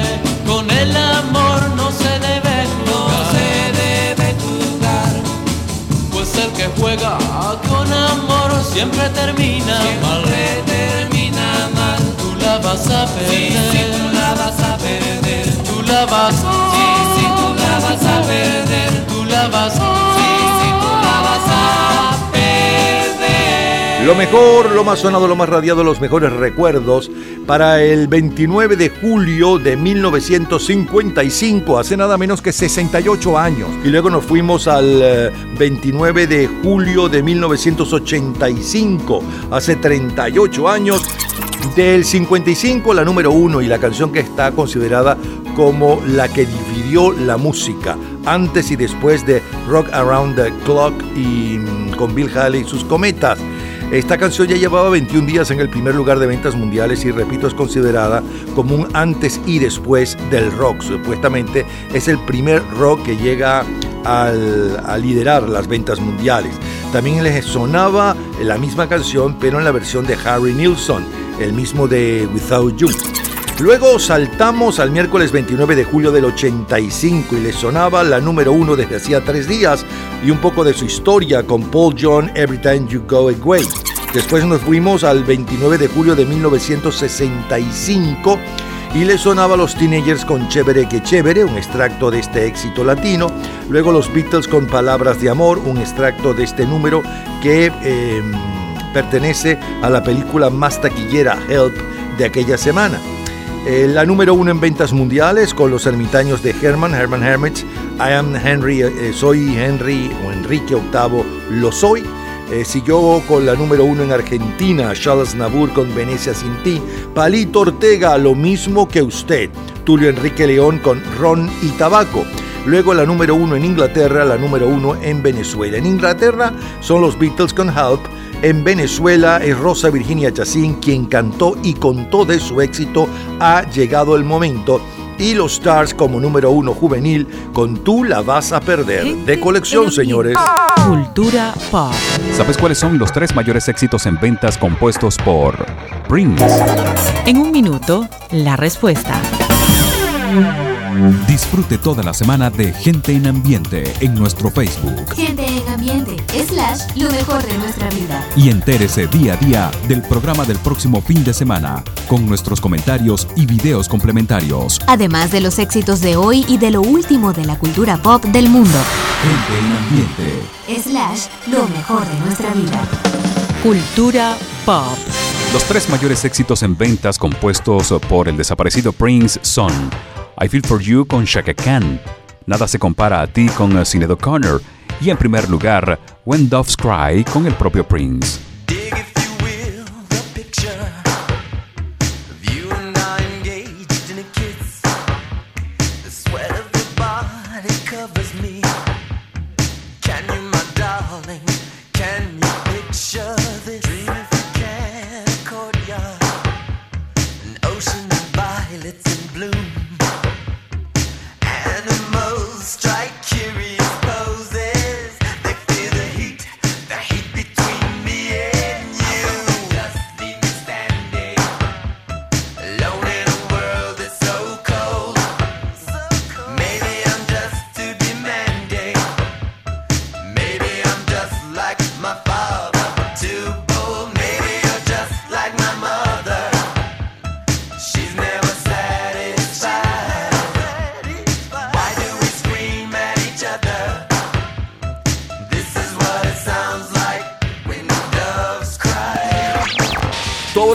con el amor no se debe jugar. No se debe jugar. Pues el que juega con amor siempre termina mal. termina mal. Tú la vas a perder. Sí, vas a Sí, sí, tú la vas a perder. Tú la vas a Sí, sí, tú la vas a perder. Lo mejor, lo más sonado, lo más radiado, los mejores recuerdos para el 29 de julio de 1955, hace nada menos que 68 años. Y luego nos fuimos al eh, 29 de julio de 1985, hace 38 años. Del 55, la número uno y la canción que está considerada como la que dividió la música antes y después de Rock Around the Clock y mm, con Bill Haley y sus cometas. Esta canción ya llevaba 21 días en el primer lugar de ventas mundiales y repito es considerada como un antes y después del rock. Supuestamente es el primer rock que llega a liderar las ventas mundiales. También les sonaba la misma canción pero en la versión de Harry Nilsson, el mismo de Without You. Luego saltamos al miércoles 29 de julio del 85 y le sonaba la número uno desde hacía tres días y un poco de su historia con Paul John Every Time You Go Away. Después nos fuimos al 29 de julio de 1965 y le sonaba los teenagers con Chévere que Chévere, un extracto de este éxito latino. Luego los Beatles con Palabras de Amor, un extracto de este número que eh, pertenece a la película más taquillera Help de aquella semana. Eh, la número uno en ventas mundiales con los ermitaños de Herman, Herman Hermits, I am Henry, eh, soy Henry o Enrique VIII, lo soy. Eh, siguió con la número uno en Argentina, Charles Nabur con Venecia sin ti, Palito Ortega, lo mismo que usted, Tulio Enrique León con Ron y Tabaco. Luego la número uno en Inglaterra, la número uno en Venezuela. En Inglaterra son los Beatles con Help, en Venezuela es Rosa Virginia Chacín quien cantó y contó de su éxito Ha llegado el momento. Y los Stars como número uno juvenil con Tú la vas a perder. De colección, señores. Cultura pop. ¿Sabes cuáles son los tres mayores éxitos en ventas compuestos por Prince? En un minuto, la respuesta. Disfrute toda la semana de Gente en Ambiente en nuestro Facebook Gente en ambiente, slash, lo mejor de nuestra vida. y entérese día a día del programa del próximo fin de semana con nuestros comentarios y videos complementarios. Además de los éxitos de hoy y de lo último de la cultura pop del mundo. Gente en Ambiente. Slash, lo mejor de nuestra vida. Cultura pop. Los tres mayores éxitos en ventas compuestos por el desaparecido Prince son I Feel For You con Shaka Khan, Nada se compara a ti con Sinead O'Connor y en primer lugar When Doves Cry con el propio Prince.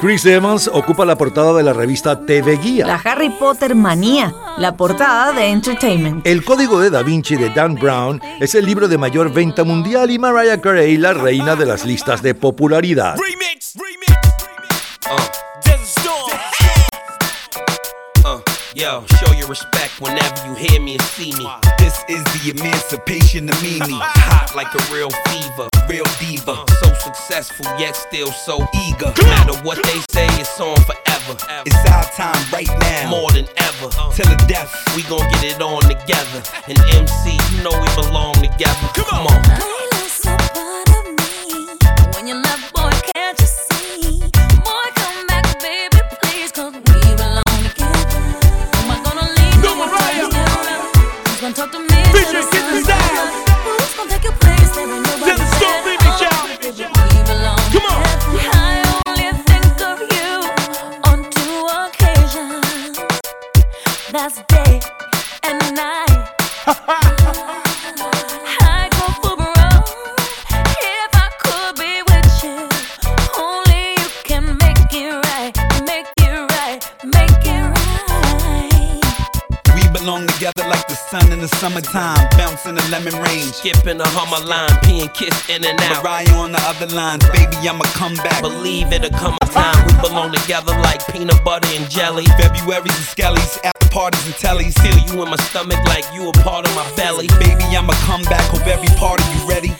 Chris Evans ocupa la portada de la revista TV Guía. La Harry Potter Manía, la portada de Entertainment. El Código de Da Vinci de Dan Brown es el libro de mayor venta mundial y Mariah Carey la reina de las listas de popularidad. Yo, show your respect whenever you hear me and see me. This is the emancipation of Mimi. (laughs) Hot like a real fever, real diva. Uh. So successful yet still so eager. No matter what they say, it's on forever. It's our time right now, more than ever. Uh. Till the death, we gon' get it on together. And MC, you know we belong together. Come on. Gonna talk to me? till the sun's down? Who's gonna take your place? There ain't nobody Tell the story, better. baby, shout. Oh, baby, we belong Come on. I only think of you on two occasions. That's day and night. Sun in the summertime, bouncing the lemon rain, skipping the hummer line, peeing kiss in and out. Mariah on the other lines, baby, I'ma come back. Believe it'll come a time we belong together like peanut butter and jelly. February's and skellies, after parties and tellies. Feel you in my stomach like you a part of my belly. Baby, I'ma come back, hope every part of you ready.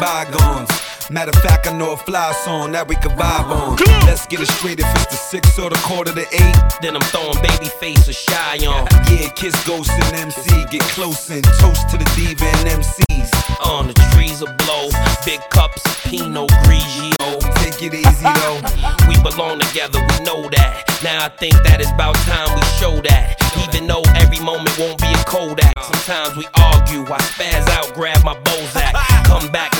Bygones. Matter of fact, I know a fly song that we can vibe on. Let's get it straight if it's the six or the quarter to eight. Then I'm throwing baby face or shy on. Yeah, kiss ghost and MC. Get close and toast to the diva and MCs. On the trees of blow, big cups of Pinot Grigio. Take it easy though. (laughs) we belong together, we know that. Now I think that it's about time we show that. Even though every moment won't be a Kodak. Sometimes we argue, I spaz out, grab my Bozak. (laughs) Come back not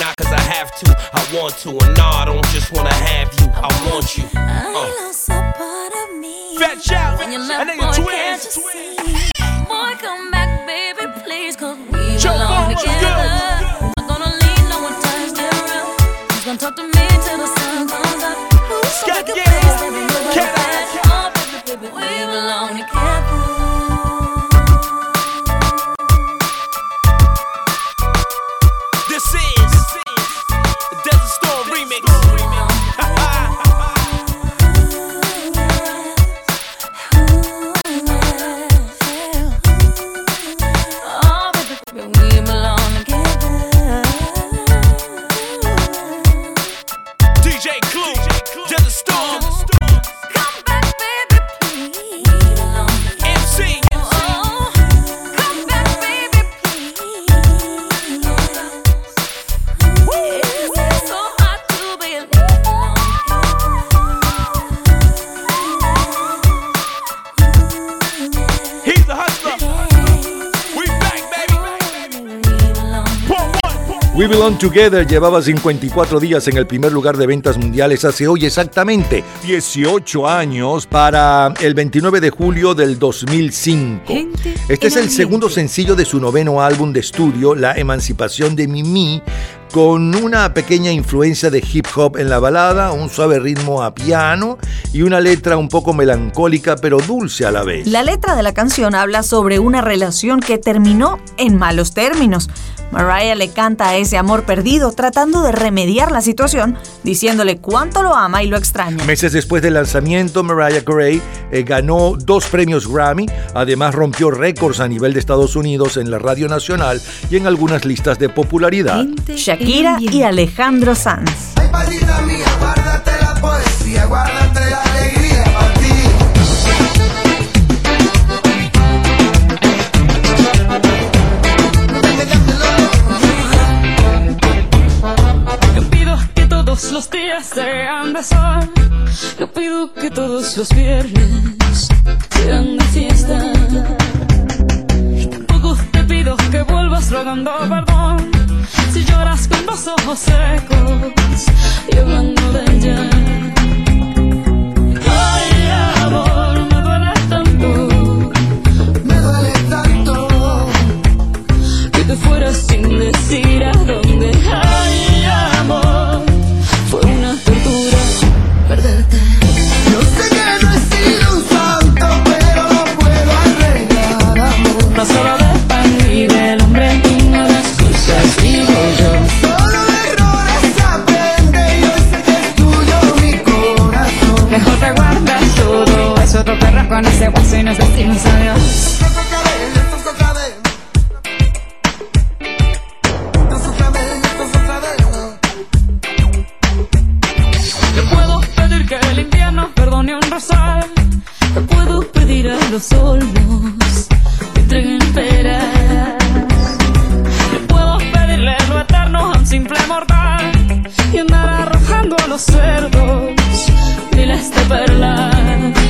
cause I have to, I want to. And nah, I don't just wanna have you, I want you. I Uh. lost a part of me. Fat Shout, When you and left, they boy, twins. can't you see? Boy, come back, baby, please, 'cause we belong Farmer's together. Belong Together llevaba 54 días en el primer lugar de ventas mundiales hace hoy exactamente 18 años para el 29 de julio del 2005. Este es el segundo sencillo de su noveno álbum de estudio, La Emancipación de Mimi, con una pequeña influencia de hip hop en la balada, un suave ritmo a piano y una letra un poco melancólica pero dulce a la vez. La letra de la canción habla sobre una relación que terminó en malos términos. Mariah le canta a ese amor perdido tratando de remediar la situación, diciéndole cuánto lo ama y lo extraña. Meses después del lanzamiento, Mariah Carey eh, ganó dos premios Grammy, además rompió récords a nivel de Estados Unidos en la radio nacional y en algunas listas de popularidad. Shakira y Alejandro Sanz. Palita mía, guárdate la poesía. guárdate la alegría para ti. Yo pido que todos los días sean de sol. Yo pido que todos los viernes sean de fiesta. Tampoco te pido que vuelvas rogando perdón. Si lloras con los ojos secos hablando de ella. Ay, amor, me duele tanto. Me duele tanto que te fueras sin decir a dónde. Con ese puedo pedir que el invierno perdone un rosal. Te puedo pedir a los olmos que entreguen peras. Te puedo pedirle lo eterno a un simple mortal y andar arrojando a los cerdos miles de perlas.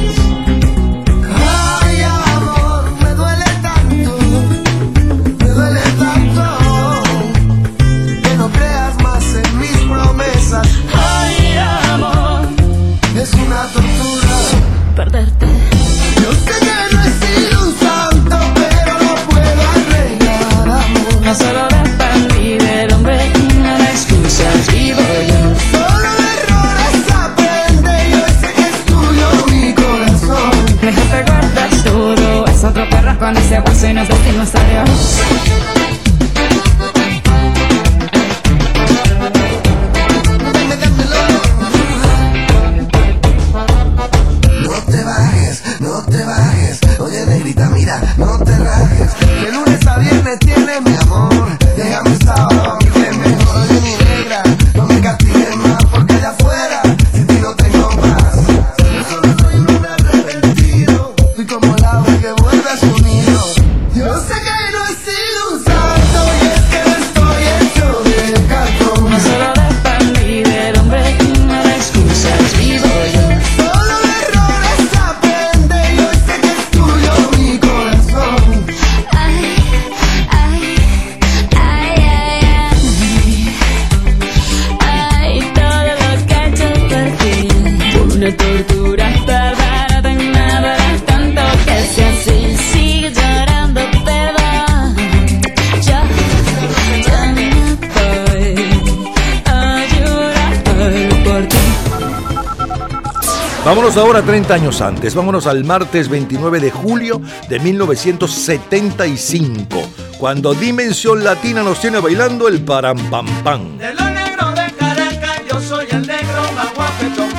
Vámonos ahora 30 años antes, vámonos al martes 29 de julio de 1975, cuando Dimensión Latina nos tiene bailando el param pam pam. De lo negro de Caracas, yo soy el negro más guapetón.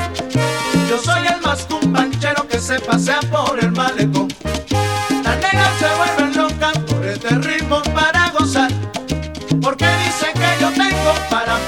Yo soy el más cumbanchero que se pasea por el malecón. Las negras se vuelven locas por este ritmo para gozar. Porque dicen que yo tengo para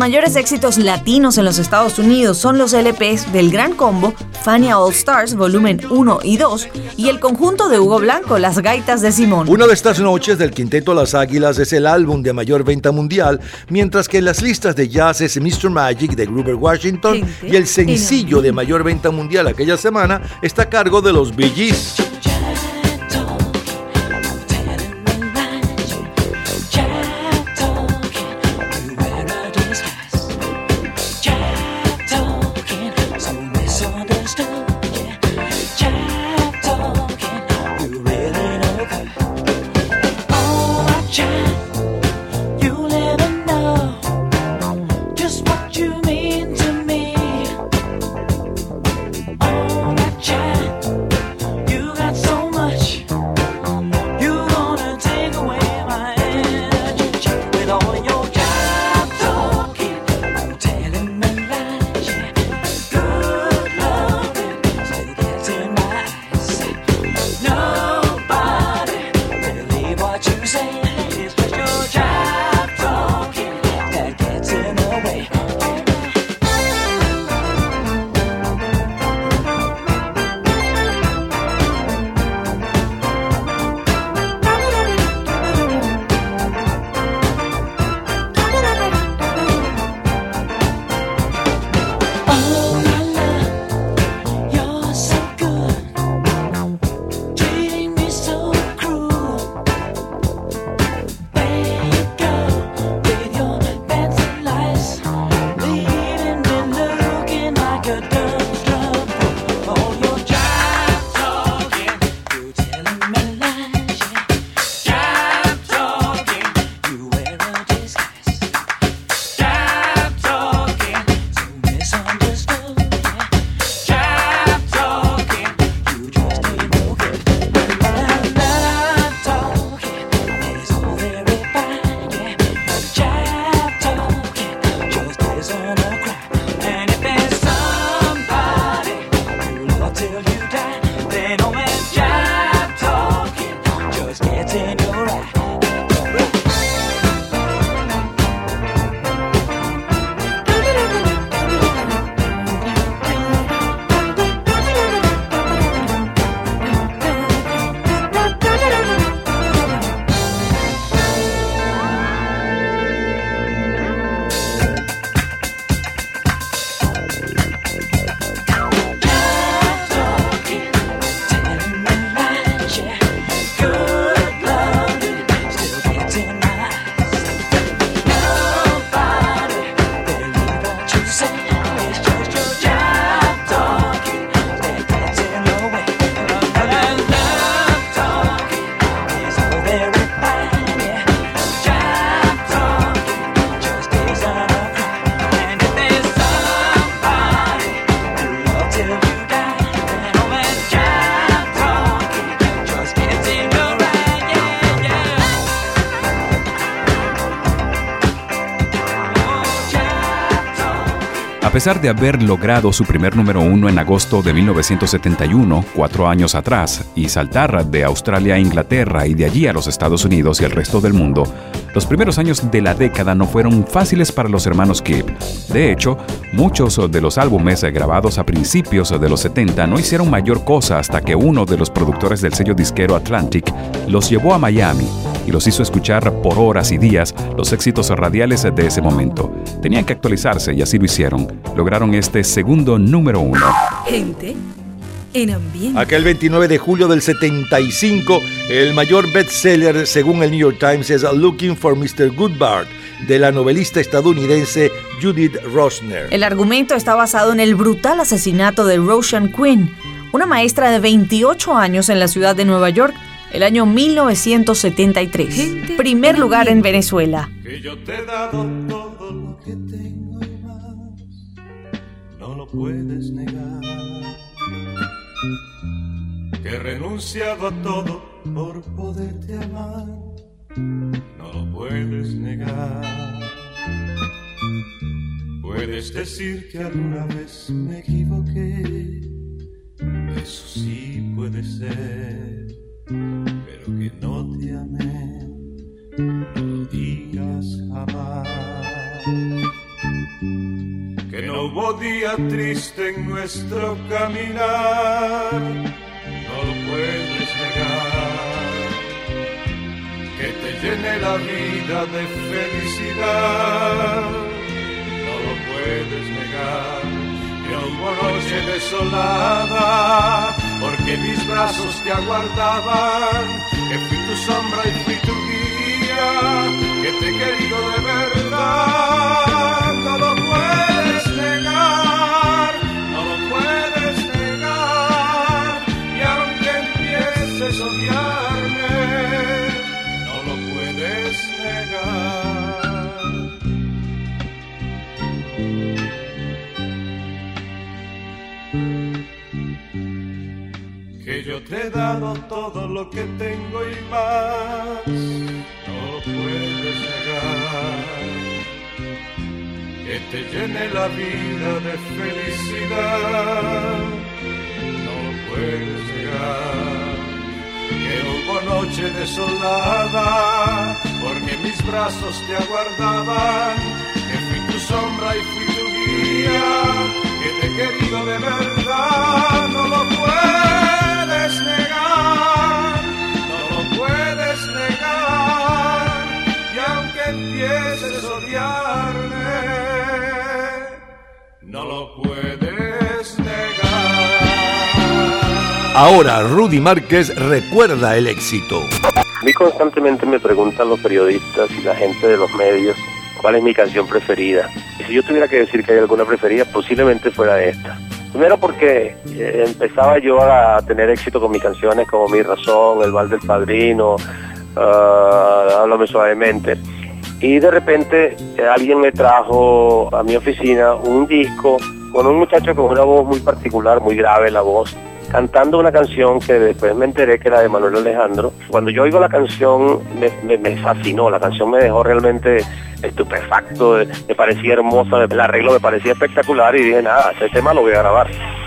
mayores éxitos latinos en los Estados Unidos son los LPs del Gran Combo, Fania All Stars Volumen 1 y 2 y el conjunto de Hugo Blanco, Las Gaitas de Simón. Una de estas noches del Quinteto Las Águilas es el álbum de mayor venta mundial, mientras que en las listas de jazz es Mr. Magic de Gruber Washington y el sencillo de mayor venta mundial aquella semana está a cargo de los Bee Gees. A pesar de haber logrado su primer número uno en agosto de 1971, cuatro años atrás, y saltar de Australia a Inglaterra y de allí a los Estados Unidos y el resto del mundo, los primeros años de la década no fueron fáciles para los hermanos Gibb. De hecho, muchos de los álbumes grabados a principios de los 70 no hicieron mayor cosa hasta que uno de los productores del sello disquero Atlantic los llevó a Miami y los hizo escuchar por horas y días los éxitos radiales de ese momento. Tenían que actualizarse y así lo hicieron. Lograron este segundo número uno. Gente en ambiente. Aquel 29 de julio del 75, el mayor bestseller según el New York Times es Looking for Mr. Goodbart de la novelista estadounidense Judith Rosner. El argumento está basado en el brutal asesinato de Roshan Quinn, una maestra de 28 años en la ciudad de Nueva York, el año 1973. Primer lugar en Venezuela. Que yo te he dado todo lo que tengo y más, no lo puedes negar. Que he renunciado a todo por poderte amar, no lo puedes negar. Puedes decir que alguna vez me equivoqué, eso sí puede ser, pero que no te amé, no lo digas jamás. Que no hubo día triste en nuestro caminar, no lo puedes negar. Que te llene la vida de felicidad, no lo puedes negar. Que hubo noche desolada, porque mis brazos te aguardaban. Que fui tu sombra y fui tu guía, que te he querido de verdad. He dado todo lo que tengo y más, no puedes negar. te llene la vida de felicidad. No puedes llegar, que hubo noche desolada, porque mis brazos te aguardaban, que fui tu sombra y fui tu guía, que te he querido de verdad, no lo puedes odiarme, no lo puedes negar. Ahora Rudy Márquez recuerda el éxito. A mí constantemente me preguntan los periodistas y la gente de los medios cuál es mi canción preferida. Y si yo tuviera que decir que hay alguna preferida, posiblemente fuera esta. Primero porque eh, empezaba yo a tener éxito con mis canciones como Mi Razón, El Val del Padrino, ah, Háblame Suavemente. Y de repente eh, alguien me trajo a mi oficina un disco con un muchacho con una voz muy particular, muy grave la voz, cantando una canción que después me enteré que era de Manuel Alejandro. Cuando yo oigo la canción me, me- me fascinó, la canción me dejó realmente estupefacto, me parecía hermosa, el arreglo me parecía espectacular y dije, nada, ese tema lo voy a grabar.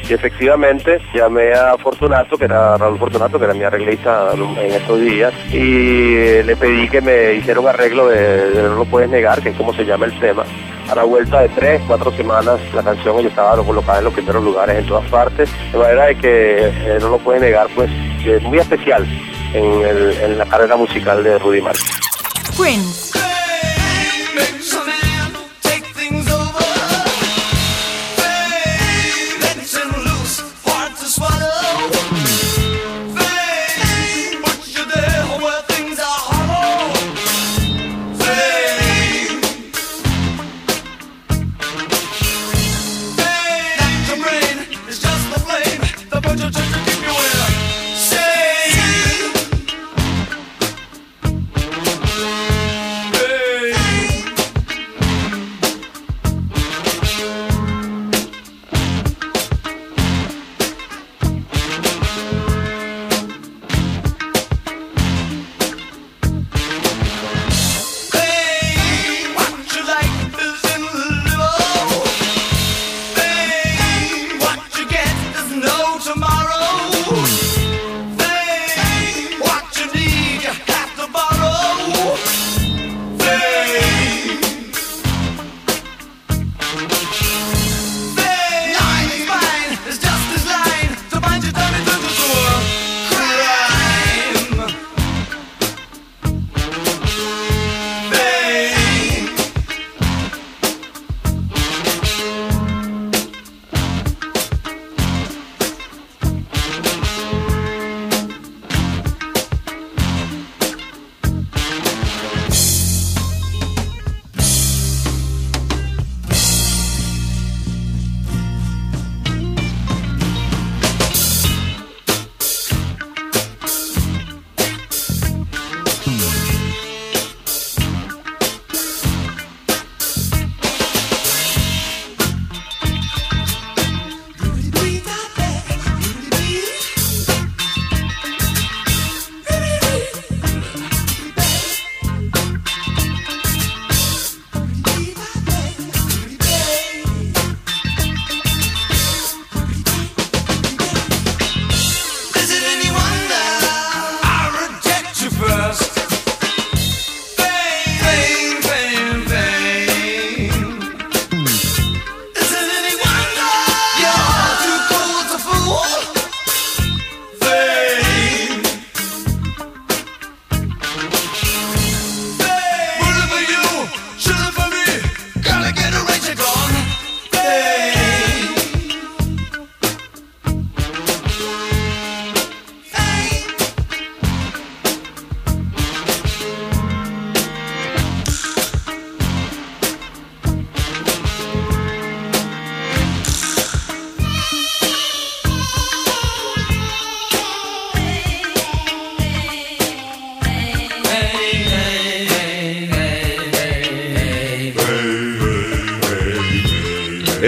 Y efectivamente llamé a Fortunato, que era Raúl Fortunato, que era mi arreglista en estos días, y le pedí que me hiciera un arreglo de, No lo puedes negar, que es como se llama el tema. A la vuelta de tres, cuatro semanas, la canción ya estaba colocada en los primeros lugares en todas partes, de manera de que eh, No lo puedes negar, pues es muy especial en, el- en la carrera musical de Rudy Márquez. Prince. Jojo, Jojo, Jojo.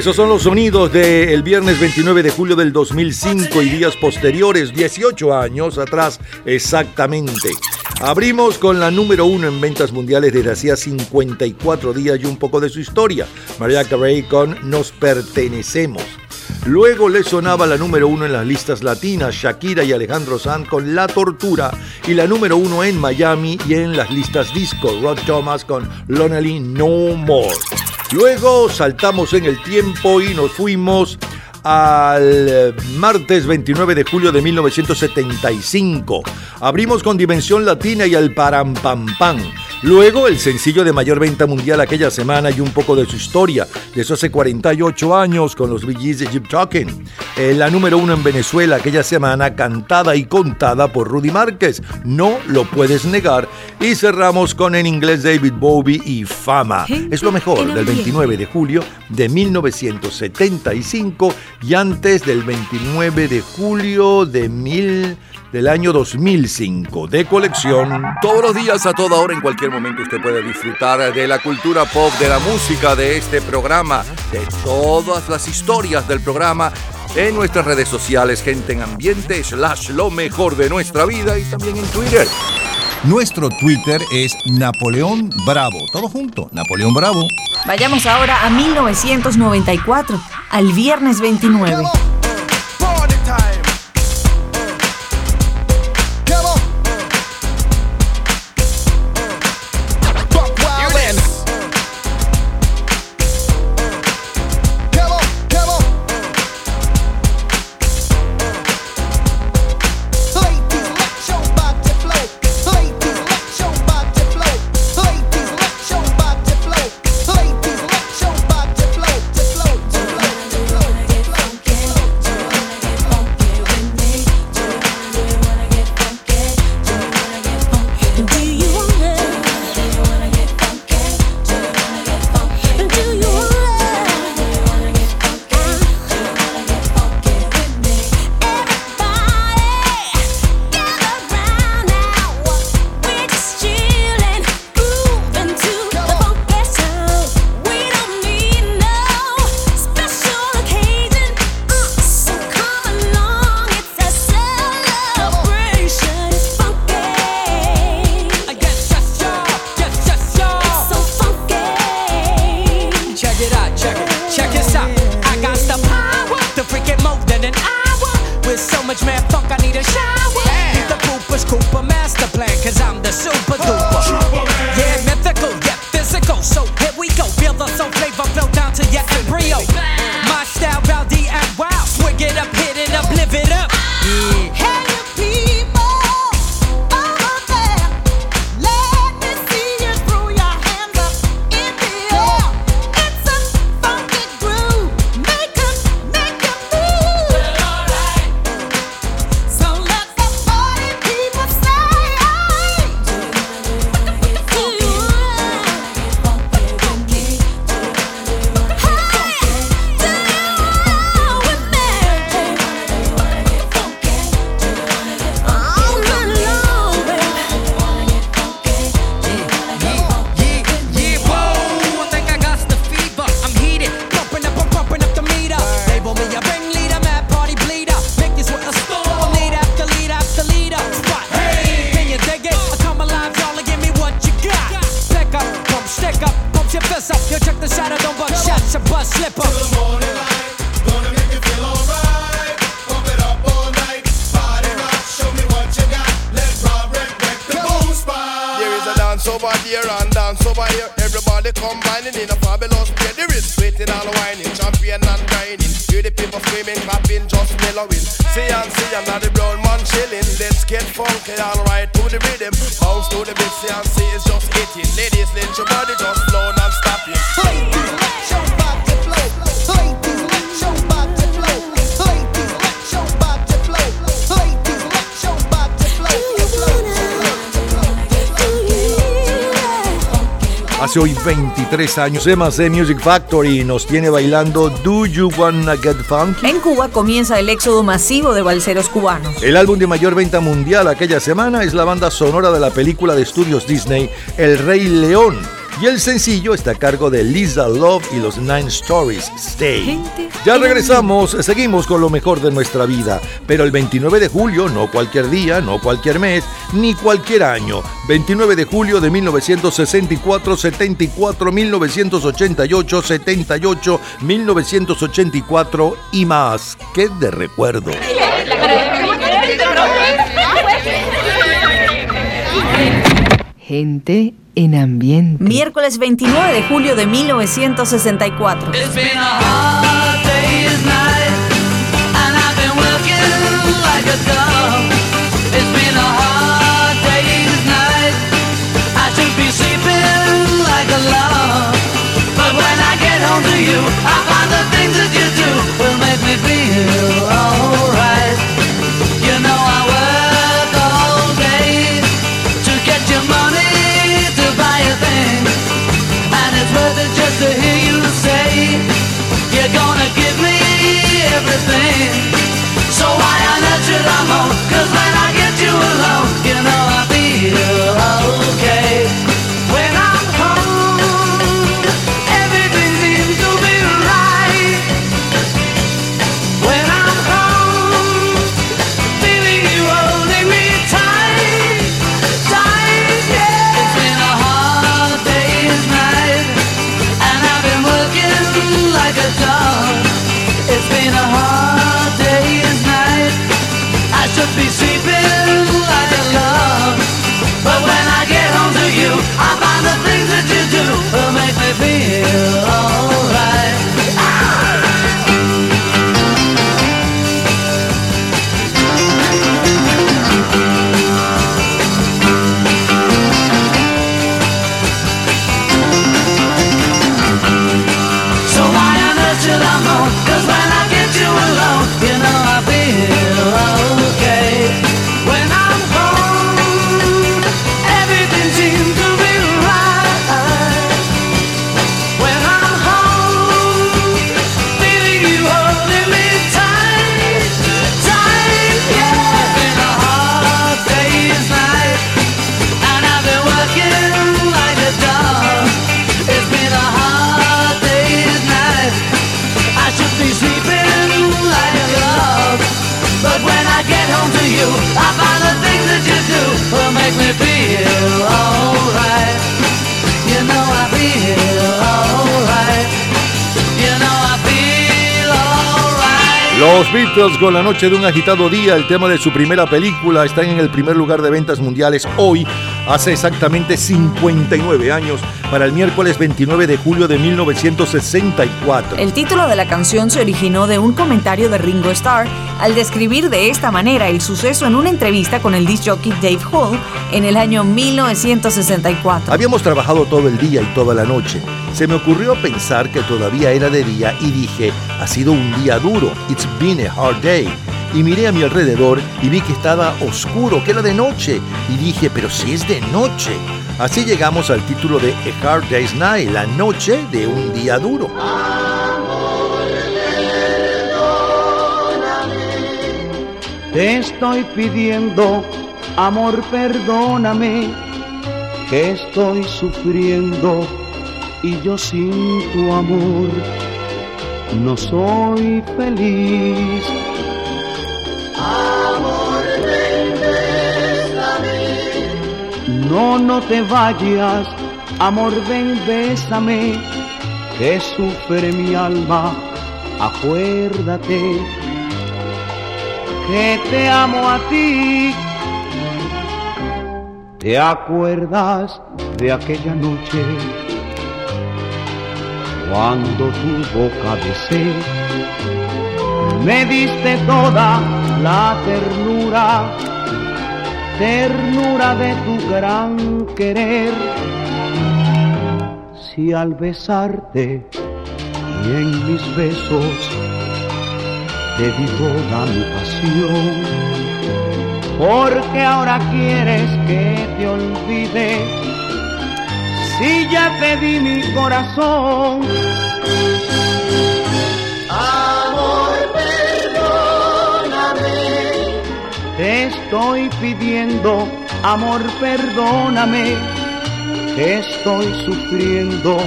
Esos son los sonidos del viernes 29 de julio del 2005 y días posteriores, 18 años atrás exactamente. Abrimos con la número uno en ventas mundiales desde hacía 54 días y un poco de su historia. Mariah Carey con Nos Pertenecemos. Luego le sonaba la número uno en las listas latinas, Shakira y Alejandro Sanz con La Tortura, y la número uno en Miami y en las listas disco, Rod Thomas con Lonely No More. Luego saltamos en el tiempo y nos fuimos al martes 29 de julio de 1975. Abrimos con Dimensión Latina y al Param Pam Pam. Luego el sencillo de mayor venta mundial aquella semana y un poco de su historia, de eso hace 48 años con los Gees de Jeep Talking. Eh, la número uno en Venezuela aquella semana, cantada y contada por Rudy Márquez. No lo puedes negar. Y cerramos con en inglés David Bowie y Fama. Es lo mejor del 29 de julio de 1975 y antes del 29 de julio de mil del año 2005 de colección. Todos los días, a toda hora, en cualquier momento usted puede disfrutar de la cultura pop, de la música, de este programa, de todas las historias del programa en nuestras redes sociales, gente en ambiente, slash lo mejor de nuestra vida y también en Twitter. Nuestro Twitter es Napoleón Bravo. Todo junto, Napoleón Bravo. Vayamos ahora a 1994, al viernes 29. Check 23 años, Music Factory nos tiene bailando Do You Wanna Get Funky? En Cuba comienza el éxodo masivo de balseros cubanos. El álbum de mayor venta mundial aquella semana es la banda sonora de la película de estudios Disney El Rey León. y el sencillo está a cargo de Lisa Love y los Nine Stories Stay. Ya regresamos, seguimos con lo mejor de nuestra vida, pero el 29 de julio, no cualquier día, no cualquier mes, ni cualquier año. 29 de julio de 1964, 74, 1988, 78, 1984 y más. ¡Qué de recuerdo! Gente en ambiente. Miércoles 29 de julio de 1964. Log. But when I get home to you, I find the things that you Los Beatles con la noche de un agitado día, el tema de su primera película, están en el primer lugar de ventas mundiales hoy, hace exactamente 59 años, para el miércoles 29 de julio de 1964. El título de la canción se originó de un comentario de Ringo Starr al describir de esta manera el suceso en una entrevista con el disc jockey Dave Hall en el año 1964. Habíamos trabajado todo el día y toda la noche. Se me ocurrió pensar que todavía era de día y dije, ha sido un día duro, it's been a hard day. Y miré a mi alrededor y vi que estaba oscuro, que era de noche. Y dije, pero si es de noche. Así llegamos al título de A Hard Day's Night, la noche de un día duro. Te estoy pidiendo, amor, perdóname, que estoy sufriendo y yo sin tu amor no soy feliz. No, no te vayas, amor, ven, bésame, que sufre mi alma, acuérdate que te amo a ti. ¿Te acuerdas de aquella noche cuando tu boca besé? Me diste toda la ternura, ternura de tu gran querer. Si al besarte y en mis besos te di toda mi pasión, porque ahora quieres que te olvide, si ya te di mi corazón. Te estoy pidiendo, amor, perdóname, Estoy sufriendo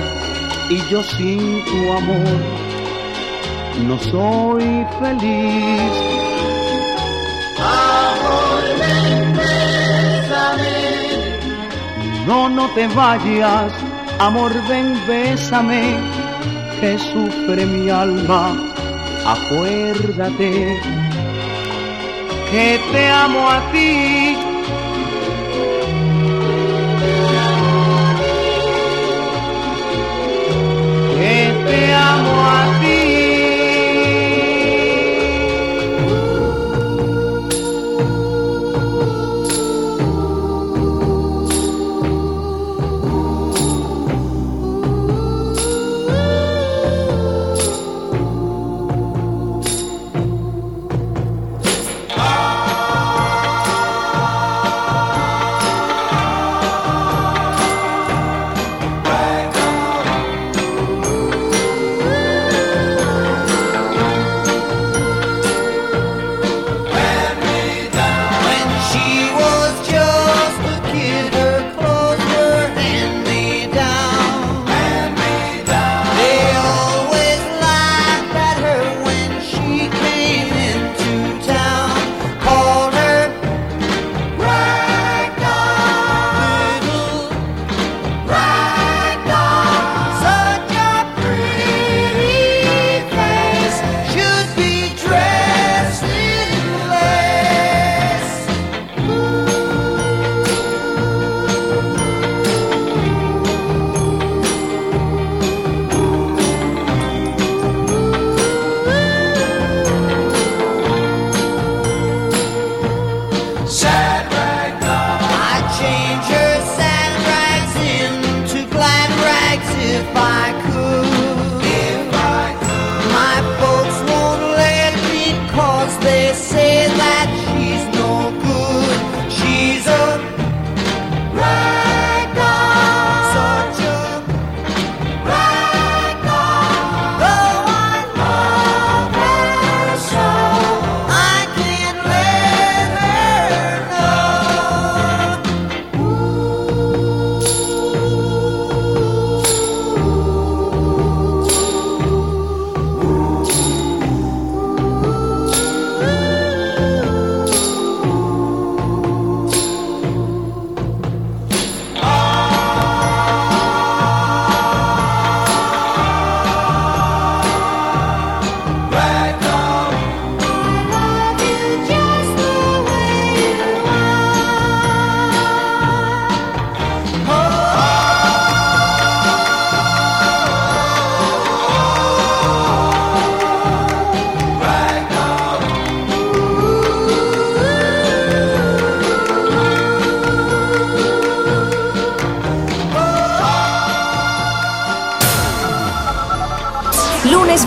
y yo sin tu amor no soy feliz. Amor, ven, bésame. No, no te vayas, amor, ven, bésame, que sufre mi alma. Acuérdate que te amo a ti. Que te amo a ti.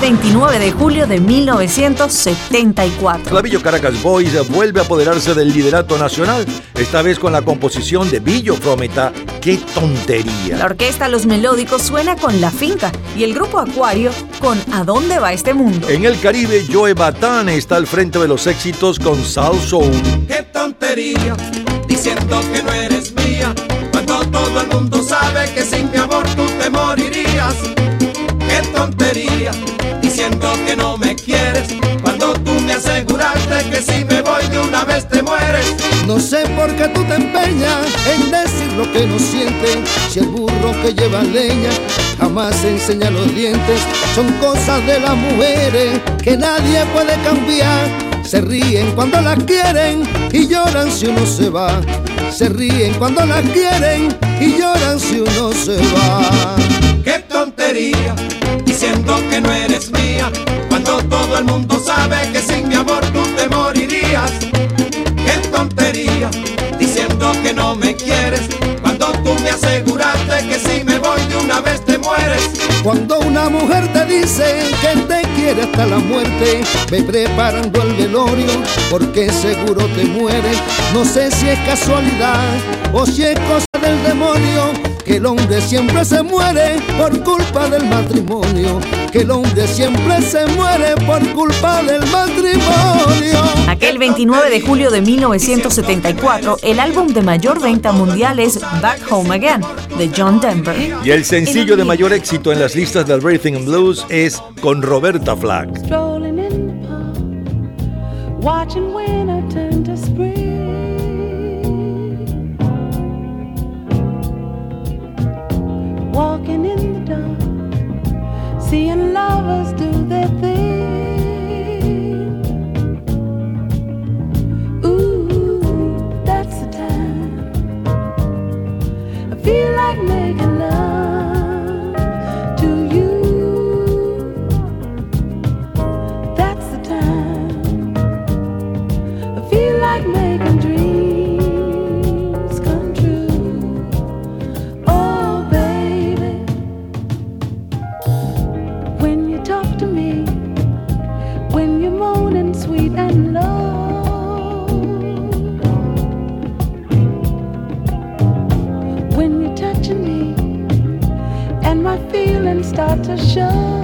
29 de julio de 1974. Clavillo Caracas Boys vuelve a apoderarse del liderato nacional, esta vez con la composición de Billo Prometa. ¡Qué tontería! La orquesta Los Melódicos suena con La Finca y el grupo Acuario con ¿A dónde va este mundo? En el Caribe, Joe Batán está al frente de los éxitos con Sal Soul. Qué tontería, diciendo que no eres mía, cuando todo el mundo sabe que sin mi amor tú te morirías. Qué tontería, diciendo que no me quieres, cuando tú me aseguraste que si me voy de una vez te mueres. No sé por qué tú te empeñas en decir lo que no sientes. Si el burro que lleva leña jamás enseña los dientes. Son cosas de las mujeres que nadie puede cambiar. Se ríen cuando las quieren y lloran si uno se va. Se ríen cuando las quieren y lloran si uno se va. Qué tontería, diciendo que no eres todo el mundo sabe que sin mi amor tú te morirías. Qué tontería, diciendo que no me quieres, cuando tú me aseguraste que si me voy de una vez te mueres. Cuando una mujer te dice que te quiere hasta la muerte, ve preparando el velorio porque seguro te mueres. No sé si es casualidad o si es cosa del demonio que el hombre siempre se muere por culpa del matrimonio, que el hombre siempre se muere por culpa del matrimonio. Aquel 29 de julio de 1974, el álbum de mayor venta mundial es Back Home Again, de John Denver. Y el sencillo de mayor éxito en las listas del Rhythm and Blues es con Roberta Flack. Lovers do their thing. Feelings start to show.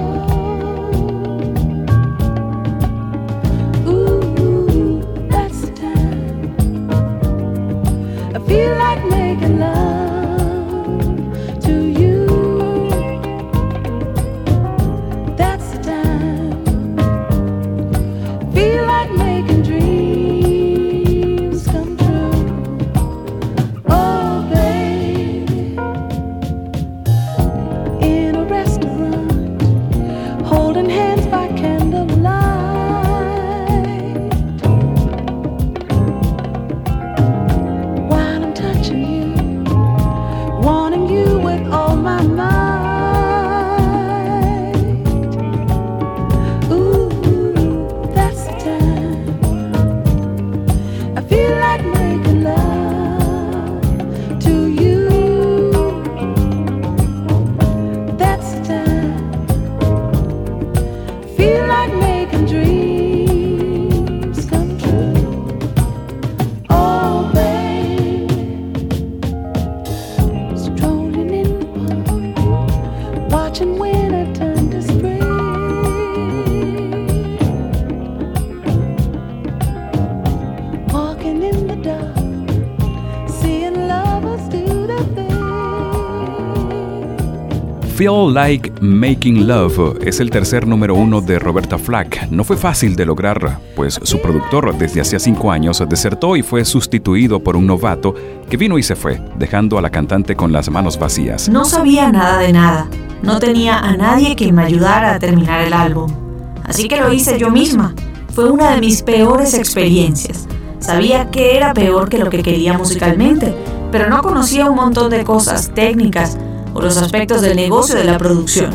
Feel Like Making Love es el tercer número uno de Roberta Flack. No fue fácil de lograr, pues su productor desde hacía cinco años desertó y fue sustituido por un novato que vino y se fue, dejando a la cantante con las manos vacías. No sabía nada de nada. No tenía a nadie que me ayudara a terminar el álbum. Así que lo hice yo misma. Fue una de mis peores experiencias. Sabía que era peor que lo que quería musicalmente, pero no conocía un montón de cosas técnicas o los aspectos del negocio de la producción.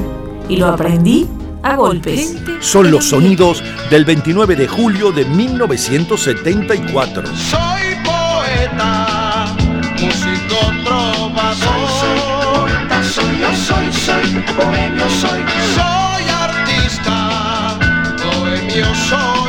Y lo aprendí a golpes. Son los sonidos del 29 de julio de 1974. Soy poeta, músico trovador. Soy, poeta, soy yo, soy, soy bohemio, soy. Soy artista, bohemio soy, soy,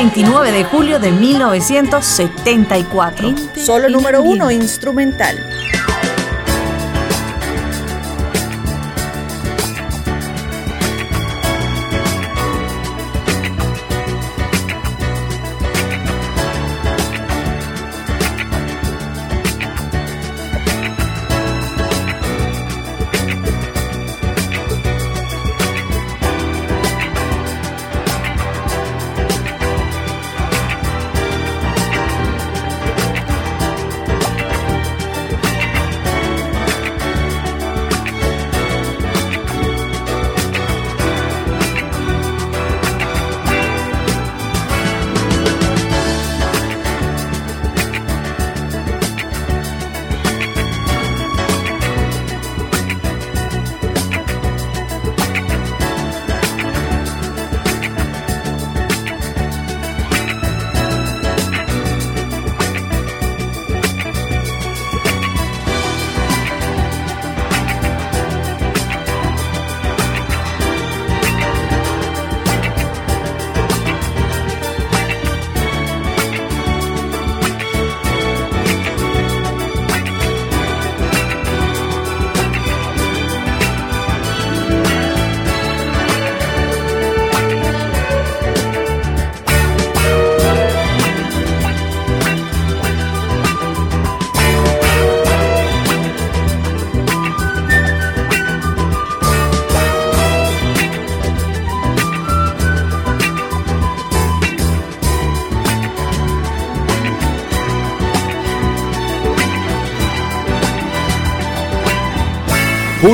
29 de julio de 1974. Solo número uno instrumental.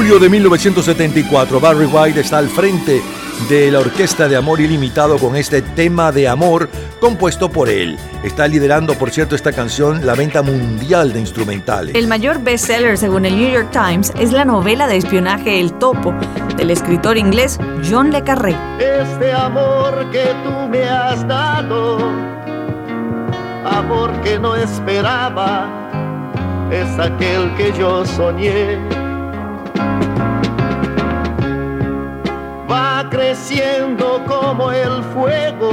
Julio de 1974, Barry White está al frente de la Orquesta de Amor Ilimitado con este tema de amor compuesto por él. Está liderando, por cierto, esta canción la venta mundial de instrumentales. El mayor bestseller, según el New York Times, es la novela de espionaje El Topo, del escritor inglés John Le Carré. Este amor que tú me has dado, amor que no esperaba, es aquel que yo soñé. Como el fuego,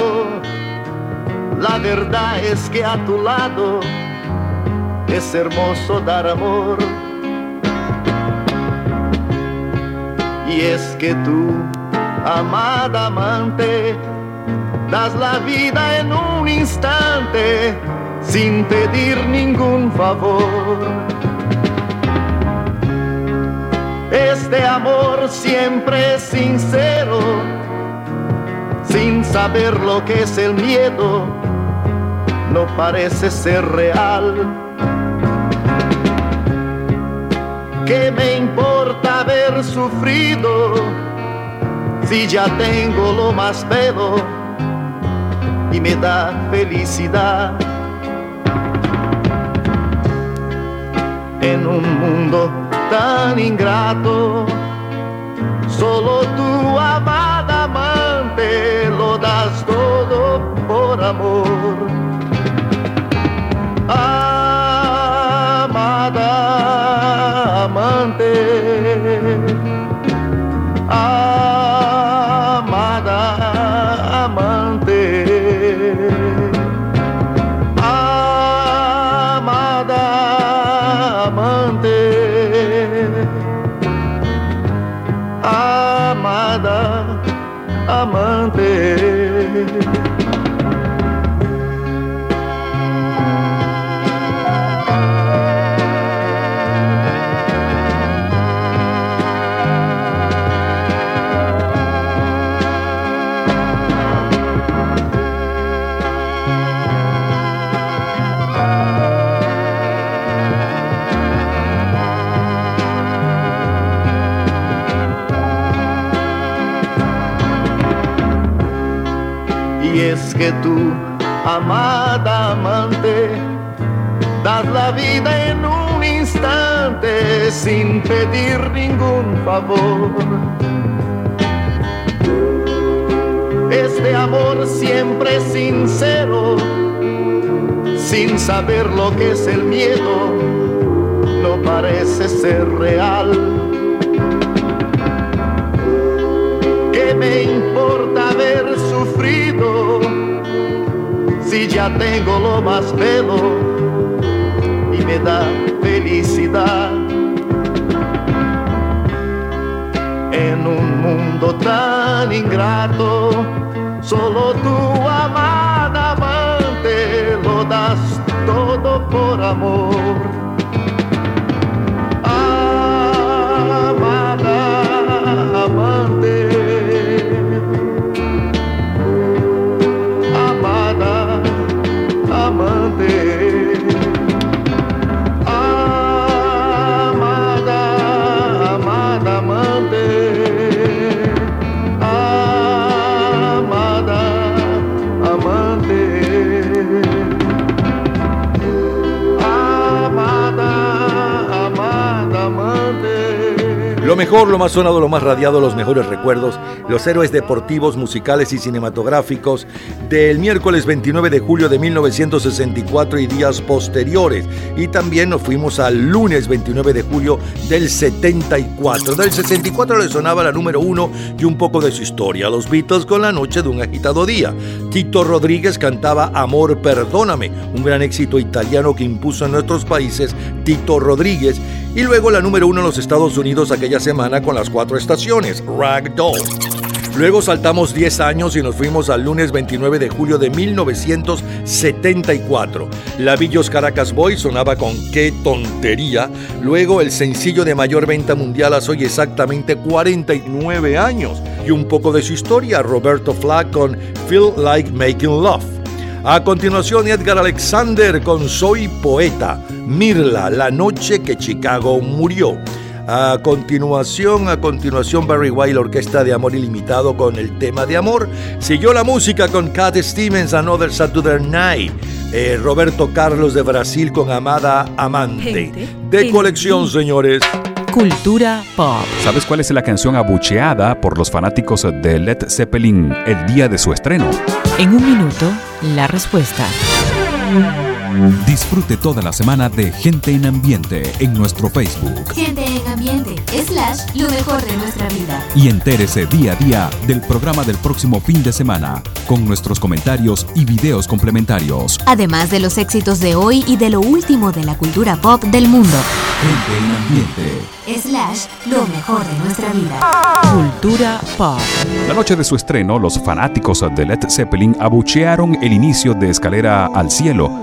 la verdad es que a tu lado es hermoso dar amor. Y es que tú, amada amante, das la vida en un instante sin pedir ningún favor. Este amor siempre es sincero, sin saber lo que es el miedo, no parece ser real. ¿Qué me importa haber sufrido si ya tengo lo más bello y me da felicidad? En un mundo tan ingrato, solo tu amor. Que tú, amada amante, das la vida en un instante sin pedir ningún favor. Este amor siempre sincero, sin saber lo que es el miedo, no parece ser real. ¿Qué me importa haber sufrido si ya tengo lo más bello y me da felicidad? En un mundo tan ingrato, solo tu amada amante lo das todo por amor. Mejor, lo más sonado, lo más radiado, los mejores recuerdos, los héroes deportivos, musicales y cinematográficos del miércoles 29 de julio de 1964 y días posteriores. Y también nos fuimos al lunes 29 de julio del 74. Del 64 le sonaba la número uno y un poco de su historia. Los Beatles con la noche de un agitado día. Tito Rodríguez cantaba Amor, perdóname, un gran éxito italiano que impuso en nuestros países Tito Rodríguez. Y luego la número uno en los Estados Unidos aquella semana con las cuatro estaciones, Ragdoll. Luego saltamos 10 años y nos fuimos al lunes 29 de julio de 1974. La Villos Caracas Boy sonaba con Qué tontería. Luego el sencillo de mayor venta mundial hace hoy exactamente 49 años. Y un poco de su historia, Roberto Flack con Feel Like Making Love. A continuación, Edgar Alexander con Soy Poeta, Mirla, la noche que Chicago murió. A continuación, a continuación, Barry White, la Orquesta de Amor Ilimitado con el tema de amor. Siguió la música con Cat Stevens, Another Saturday Night. Eh, Roberto Carlos de Brasil con Amada Amante. de colección, señores. Cultura pop. ¿Sabes cuál es la canción abucheada por los fanáticos de Led Zeppelin el día de su estreno? En un minuto, la respuesta. Disfrute toda la semana de Gente en Ambiente en nuestro Facebook. Gente en ambiente, slash, lo mejor de nuestra vida. Y entérese día a día del programa del próximo fin de semana, con nuestros comentarios y videos complementarios. Además de los éxitos de hoy y de lo último de la cultura pop del mundo. Gente en Ambiente. Slash, lo mejor de nuestra vida. Cultura pop. La noche de su estreno, los fanáticos de Led Zeppelin abuchearon el inicio de Escalera al Cielo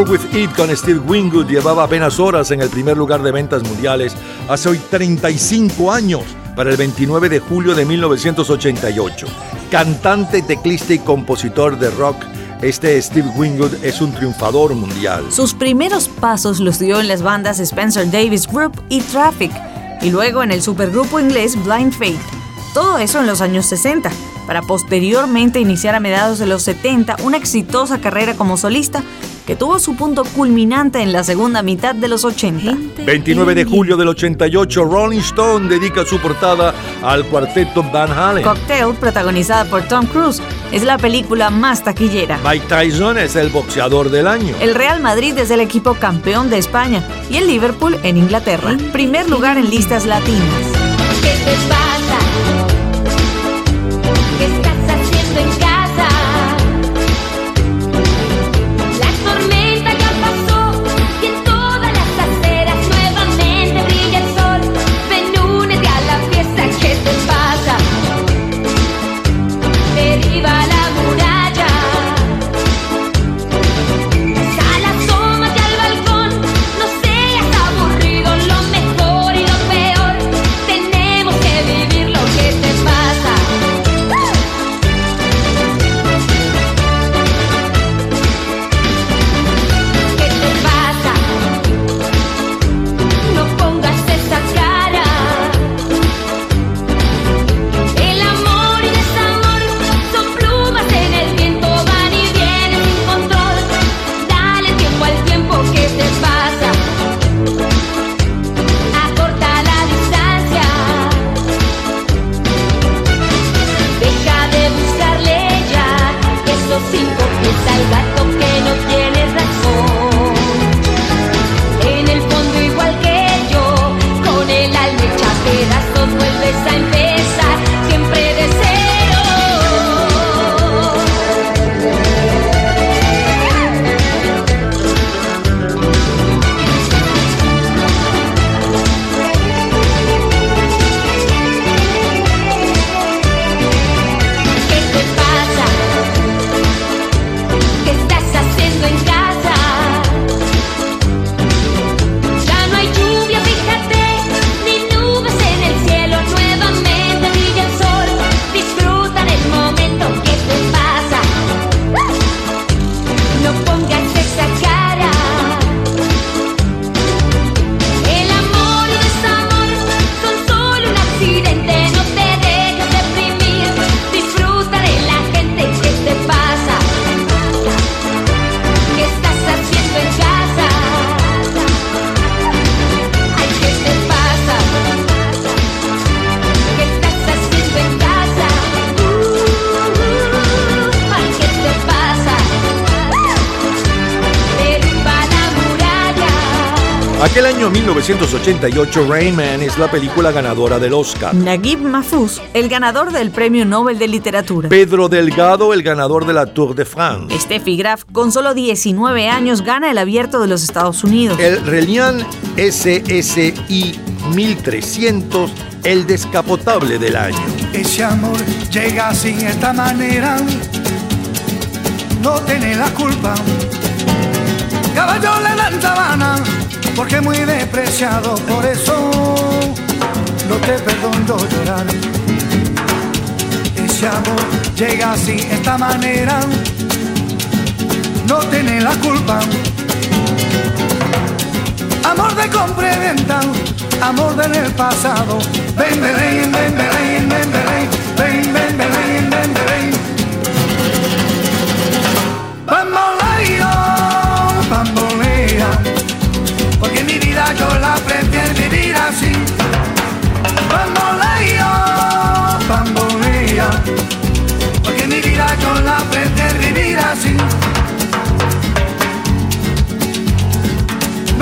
Roll With It con Steve Wingwood llevaba apenas horas en el primer lugar de ventas mundiales hace hoy 35 años, para el 29 de julio de 1988. Cantante, teclista y compositor de rock, este Steve Wingwood es un triunfador mundial. Sus primeros pasos los dio en las bandas Spencer Davis Group y Traffic, y luego en el supergrupo inglés Blind Faith. Todo eso en los años 60 para posteriormente iniciar a mediados de los 70 una exitosa carrera como solista que tuvo su punto culminante en la segunda mitad de los 80. 29 de julio del 88, Rolling Stone dedica su portada al cuarteto Van Halen. Cocktail, protagonizada por Tom Cruise, es la película más taquillera. Mike Tyson es el boxeador del año. El Real Madrid es el equipo campeón de España y el Liverpool en Inglaterra, primer lugar en listas latinas. ¿Qué te pasa? ¿Qué estás haciendo en casa? 1988, Rain Man es la película ganadora del Oscar. Naguib Mahfouz, el ganador del Premio Nobel de Literatura. Pedro Delgado, el ganador de la Tour de France. Steffi Graf, con solo 19 años, gana el abierto de los Estados Unidos. El Reliant SSI 1300, el descapotable del año. Ese amor llega sin esta manera, no tiene la culpa. Caballo le dan sabana, porque muy despreciado, por eso no te perdono llorar. Ese amor llega sin esta manera, no tiene la culpa. Amor de compra venta, amor del pasado. Ven, ven, ven, ven, ven, ven, ven,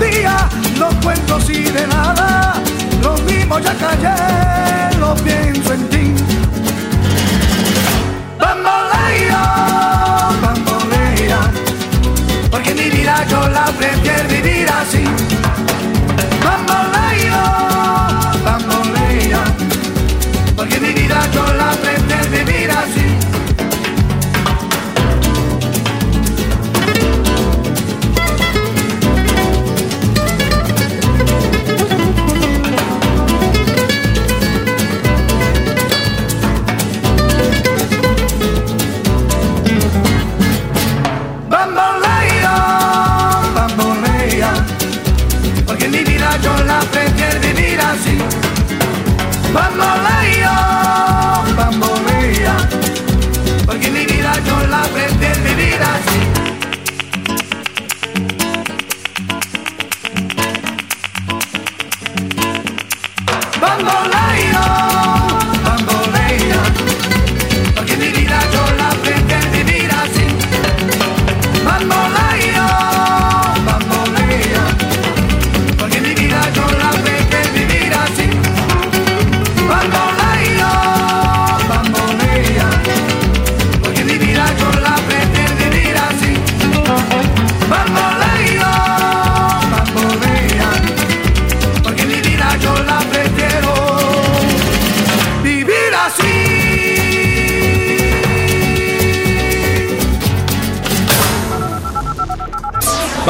día, no cuento si de nada, lo mismo ya callé, lo pienso en ti. Bambolea, bambolea, porque mi vida yo la prefiero vivir así. Bambolea, bambolea, porque mi vida yo la prefiero prefiero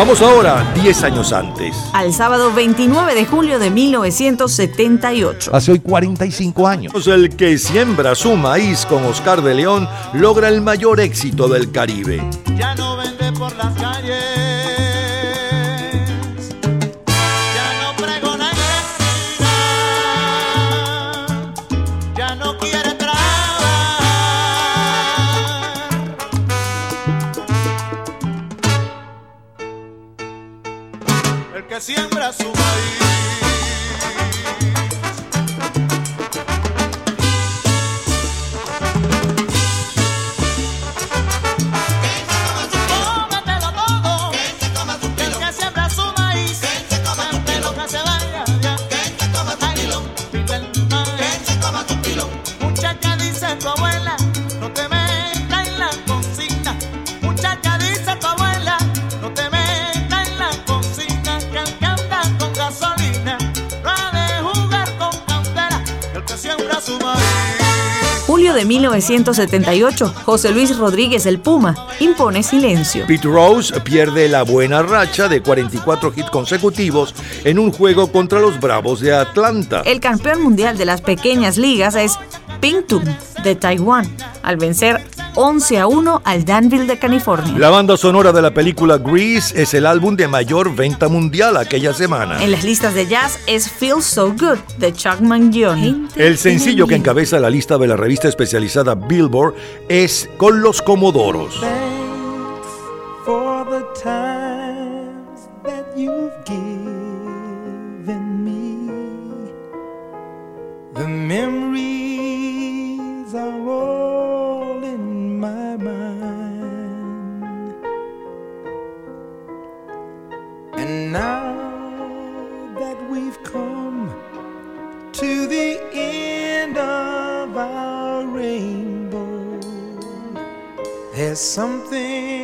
Vamos ahora, 10 años antes. Al sábado 29 de julio de 1978. Hace hoy 45 años. El que siembra su maíz con Oscar de León logra el mayor éxito del Caribe. 1978. José Luis Rodríguez el Puma impone silencio. Pete Rose pierde la buena racha de 44 hits consecutivos en un juego contra los Bravos de Atlanta. El campeón mundial de las pequeñas ligas es Pingtung de Taiwán, al vencer 11 a 1 al Danville de California. La banda sonora de la película Grease es el álbum de mayor venta mundial aquella semana. En las listas de jazz es Feel So Good de Chuck Mangione. El sencillo que encabeza la lista de la revista especializada Billboard es Con los Comodoros. for the times something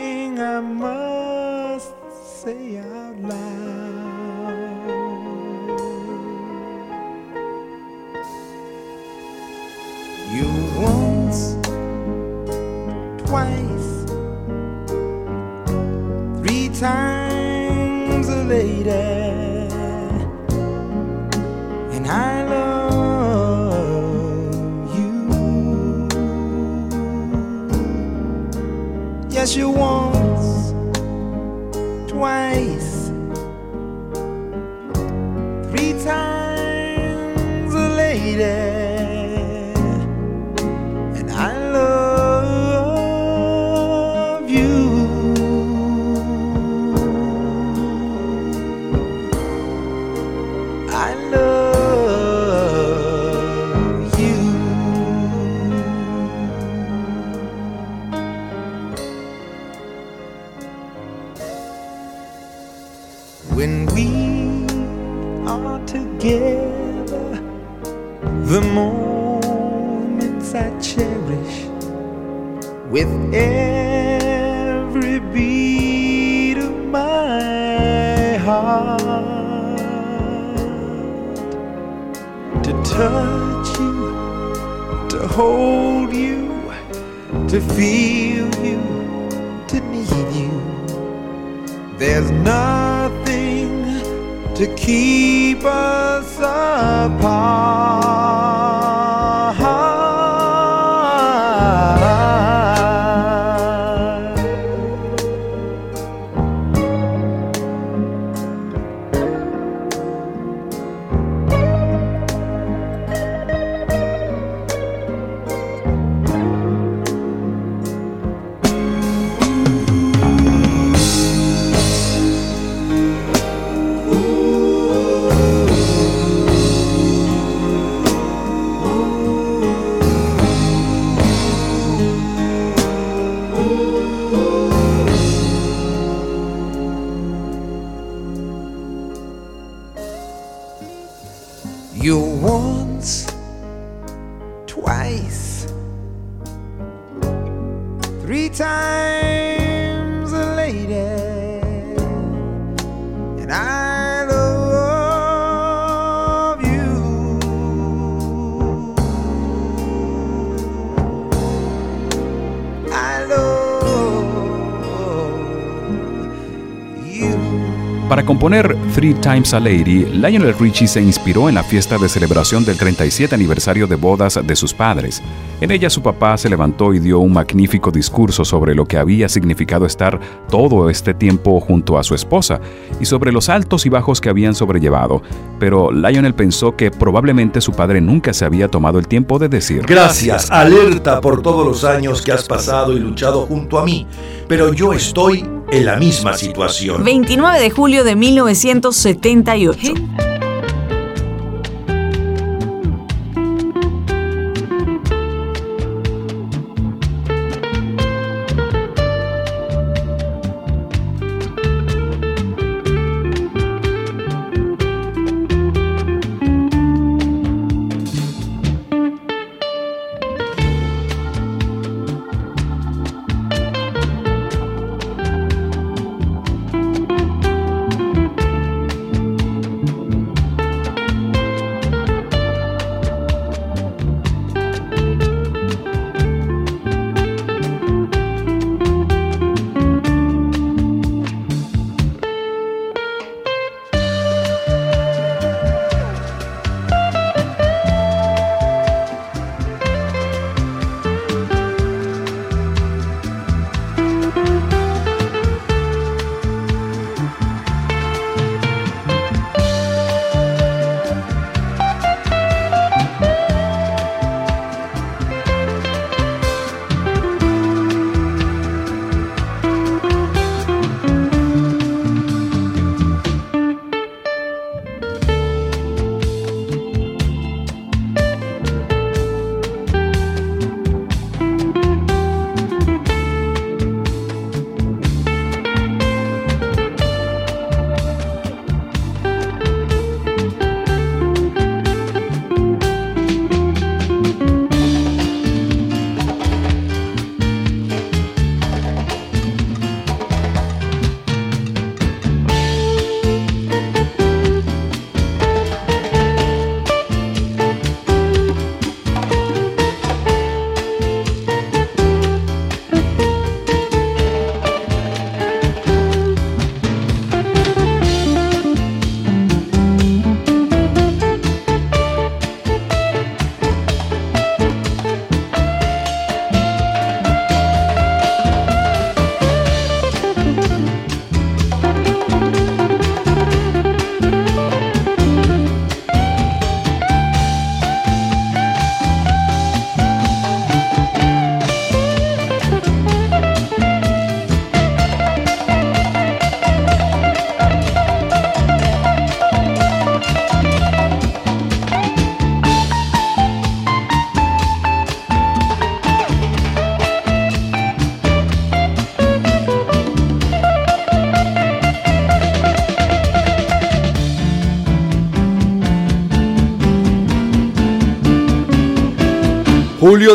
componer Three Times a Lady, Lionel Richie se inspiró en la fiesta de celebración del 37 aniversario de bodas de sus padres. En ella su papá se levantó y dio un magnífico discurso sobre lo que había significado estar todo este tiempo junto a su esposa y sobre los altos y bajos que habían sobrellevado. Pero Lionel pensó que probablemente su padre nunca se había tomado el tiempo de decir Gracias, alerta por todos los años que has pasado y luchado junto a mí, pero yo estoy en la misma situación. 29 de julio de 1978.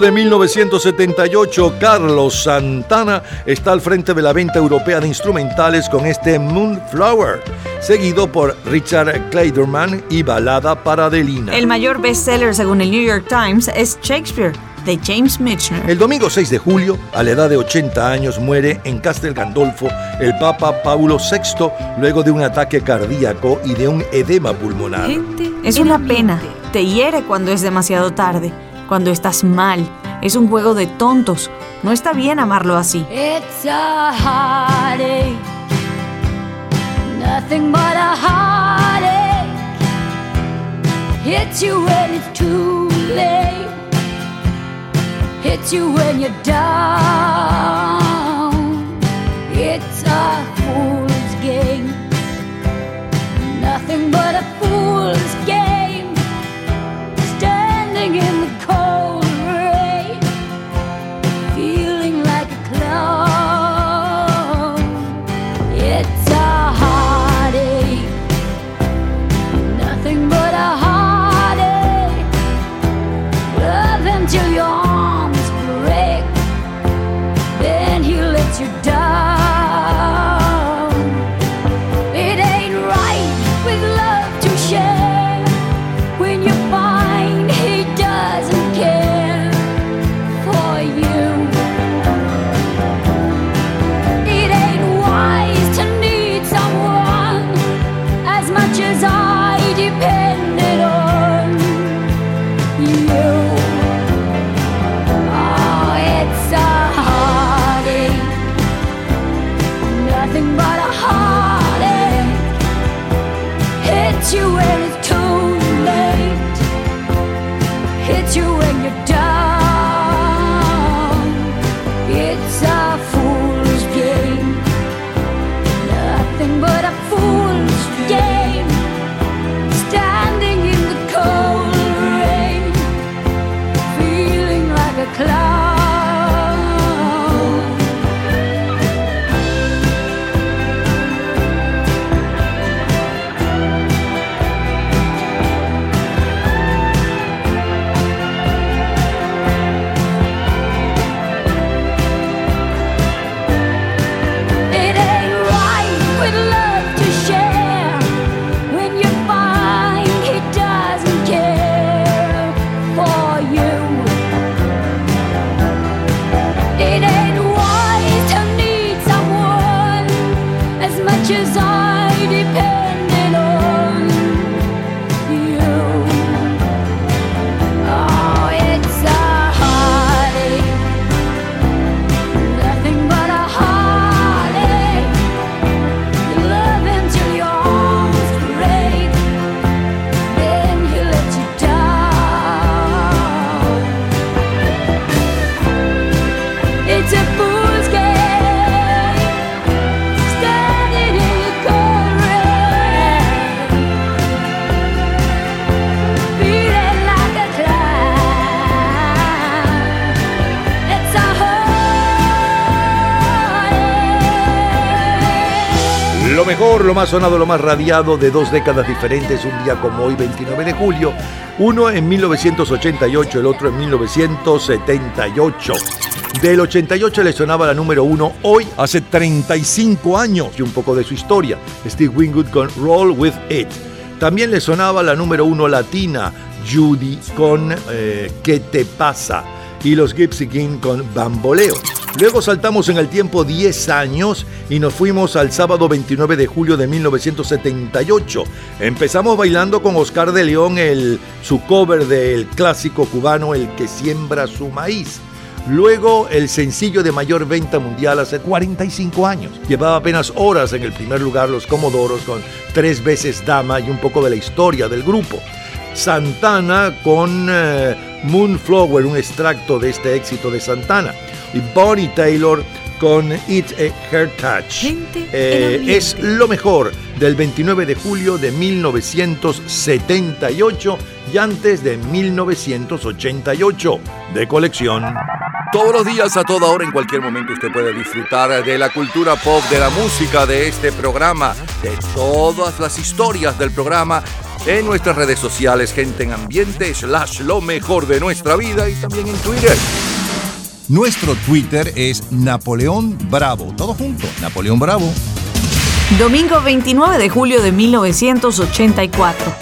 De 1978, Carlos Santana está al frente de la venta europea de instrumentales con este Moonflower, seguido por Richard Clayderman y Balada para Adelina. El mayor bestseller según el New York Times es Shakespeare de James Michener. El domingo 6 de julio, a la edad de 80 años, muere en Castel Gandolfo el Papa Paulo VI luego de un ataque cardíaco y de un edema pulmonar. Es una pena. Te hiere cuando es demasiado tarde, cuando estás mal. Es un juego de tontos. No está bien amarlo así. It's a heartache, nothing but a heartache. Hits you when it's too late, hits you when you're down. It's a fool's game, nothing but a lo más sonado, lo más radiado de dos décadas diferentes, un día como hoy, 29 de julio, uno en 1988, el otro en 1978. Del 88 le sonaba la número uno hoy, hace 35 años, y un poco de su historia, Steve Wingwood con Roll With It. También le sonaba la número uno latina, Judy con eh, ¿Qué te pasa? y los Gypsy King con Bamboleo. Luego saltamos en el tiempo 10 años y nos fuimos al sábado 29 de julio de 1978. Empezamos bailando con Oscar de León el, su cover del clásico cubano El que siembra su maíz. Luego el sencillo de mayor venta mundial hace 45 años. Llevaba apenas horas en el primer lugar Los Comodoros con tres veces Dama y un poco de la historia del grupo. Santana con eh, Moonflower, un extracto de este éxito de Santana y Bonnie Taylor con It Her Touch. Eh, es lo mejor del 29 de julio de 1978 y antes de 1988 de colección. Todos los días, a toda hora, en cualquier momento, usted puede disfrutar de la cultura pop, de la música, de este programa, de todas las historias del programa en nuestras redes sociales, gente en ambiente, slash lo mejor de nuestra vida y también en Twitter. Nuestro Twitter es Napoleón Bravo. Todo junto, Napoleón Bravo. Domingo 29 de julio de 1984.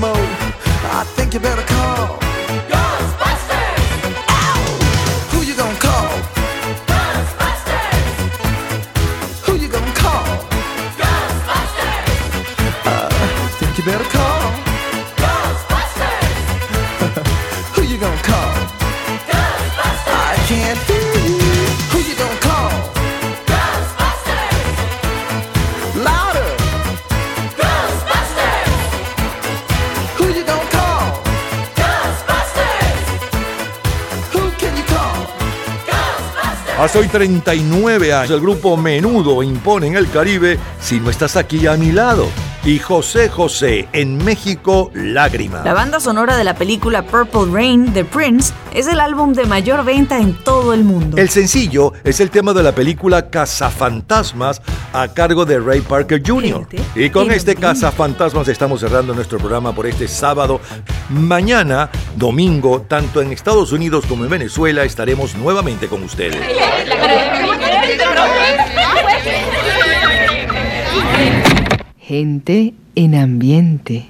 mode Soy 39 años. El grupo Menudo impone en el Caribe si no estás aquí a mi lado. Y José José en México, Lágrima. La banda sonora de la película Purple Rain de Prince es el álbum de mayor venta en todo el mundo. El sencillo es el tema de la película Cazafantasmas a cargo de Ray Parker Jr. Y con este Cazafantasmas estamos cerrando nuestro programa por este sábado. Mañana, domingo, tanto en Estados Unidos como en Venezuela estaremos nuevamente con ustedes. Gente en ambiente.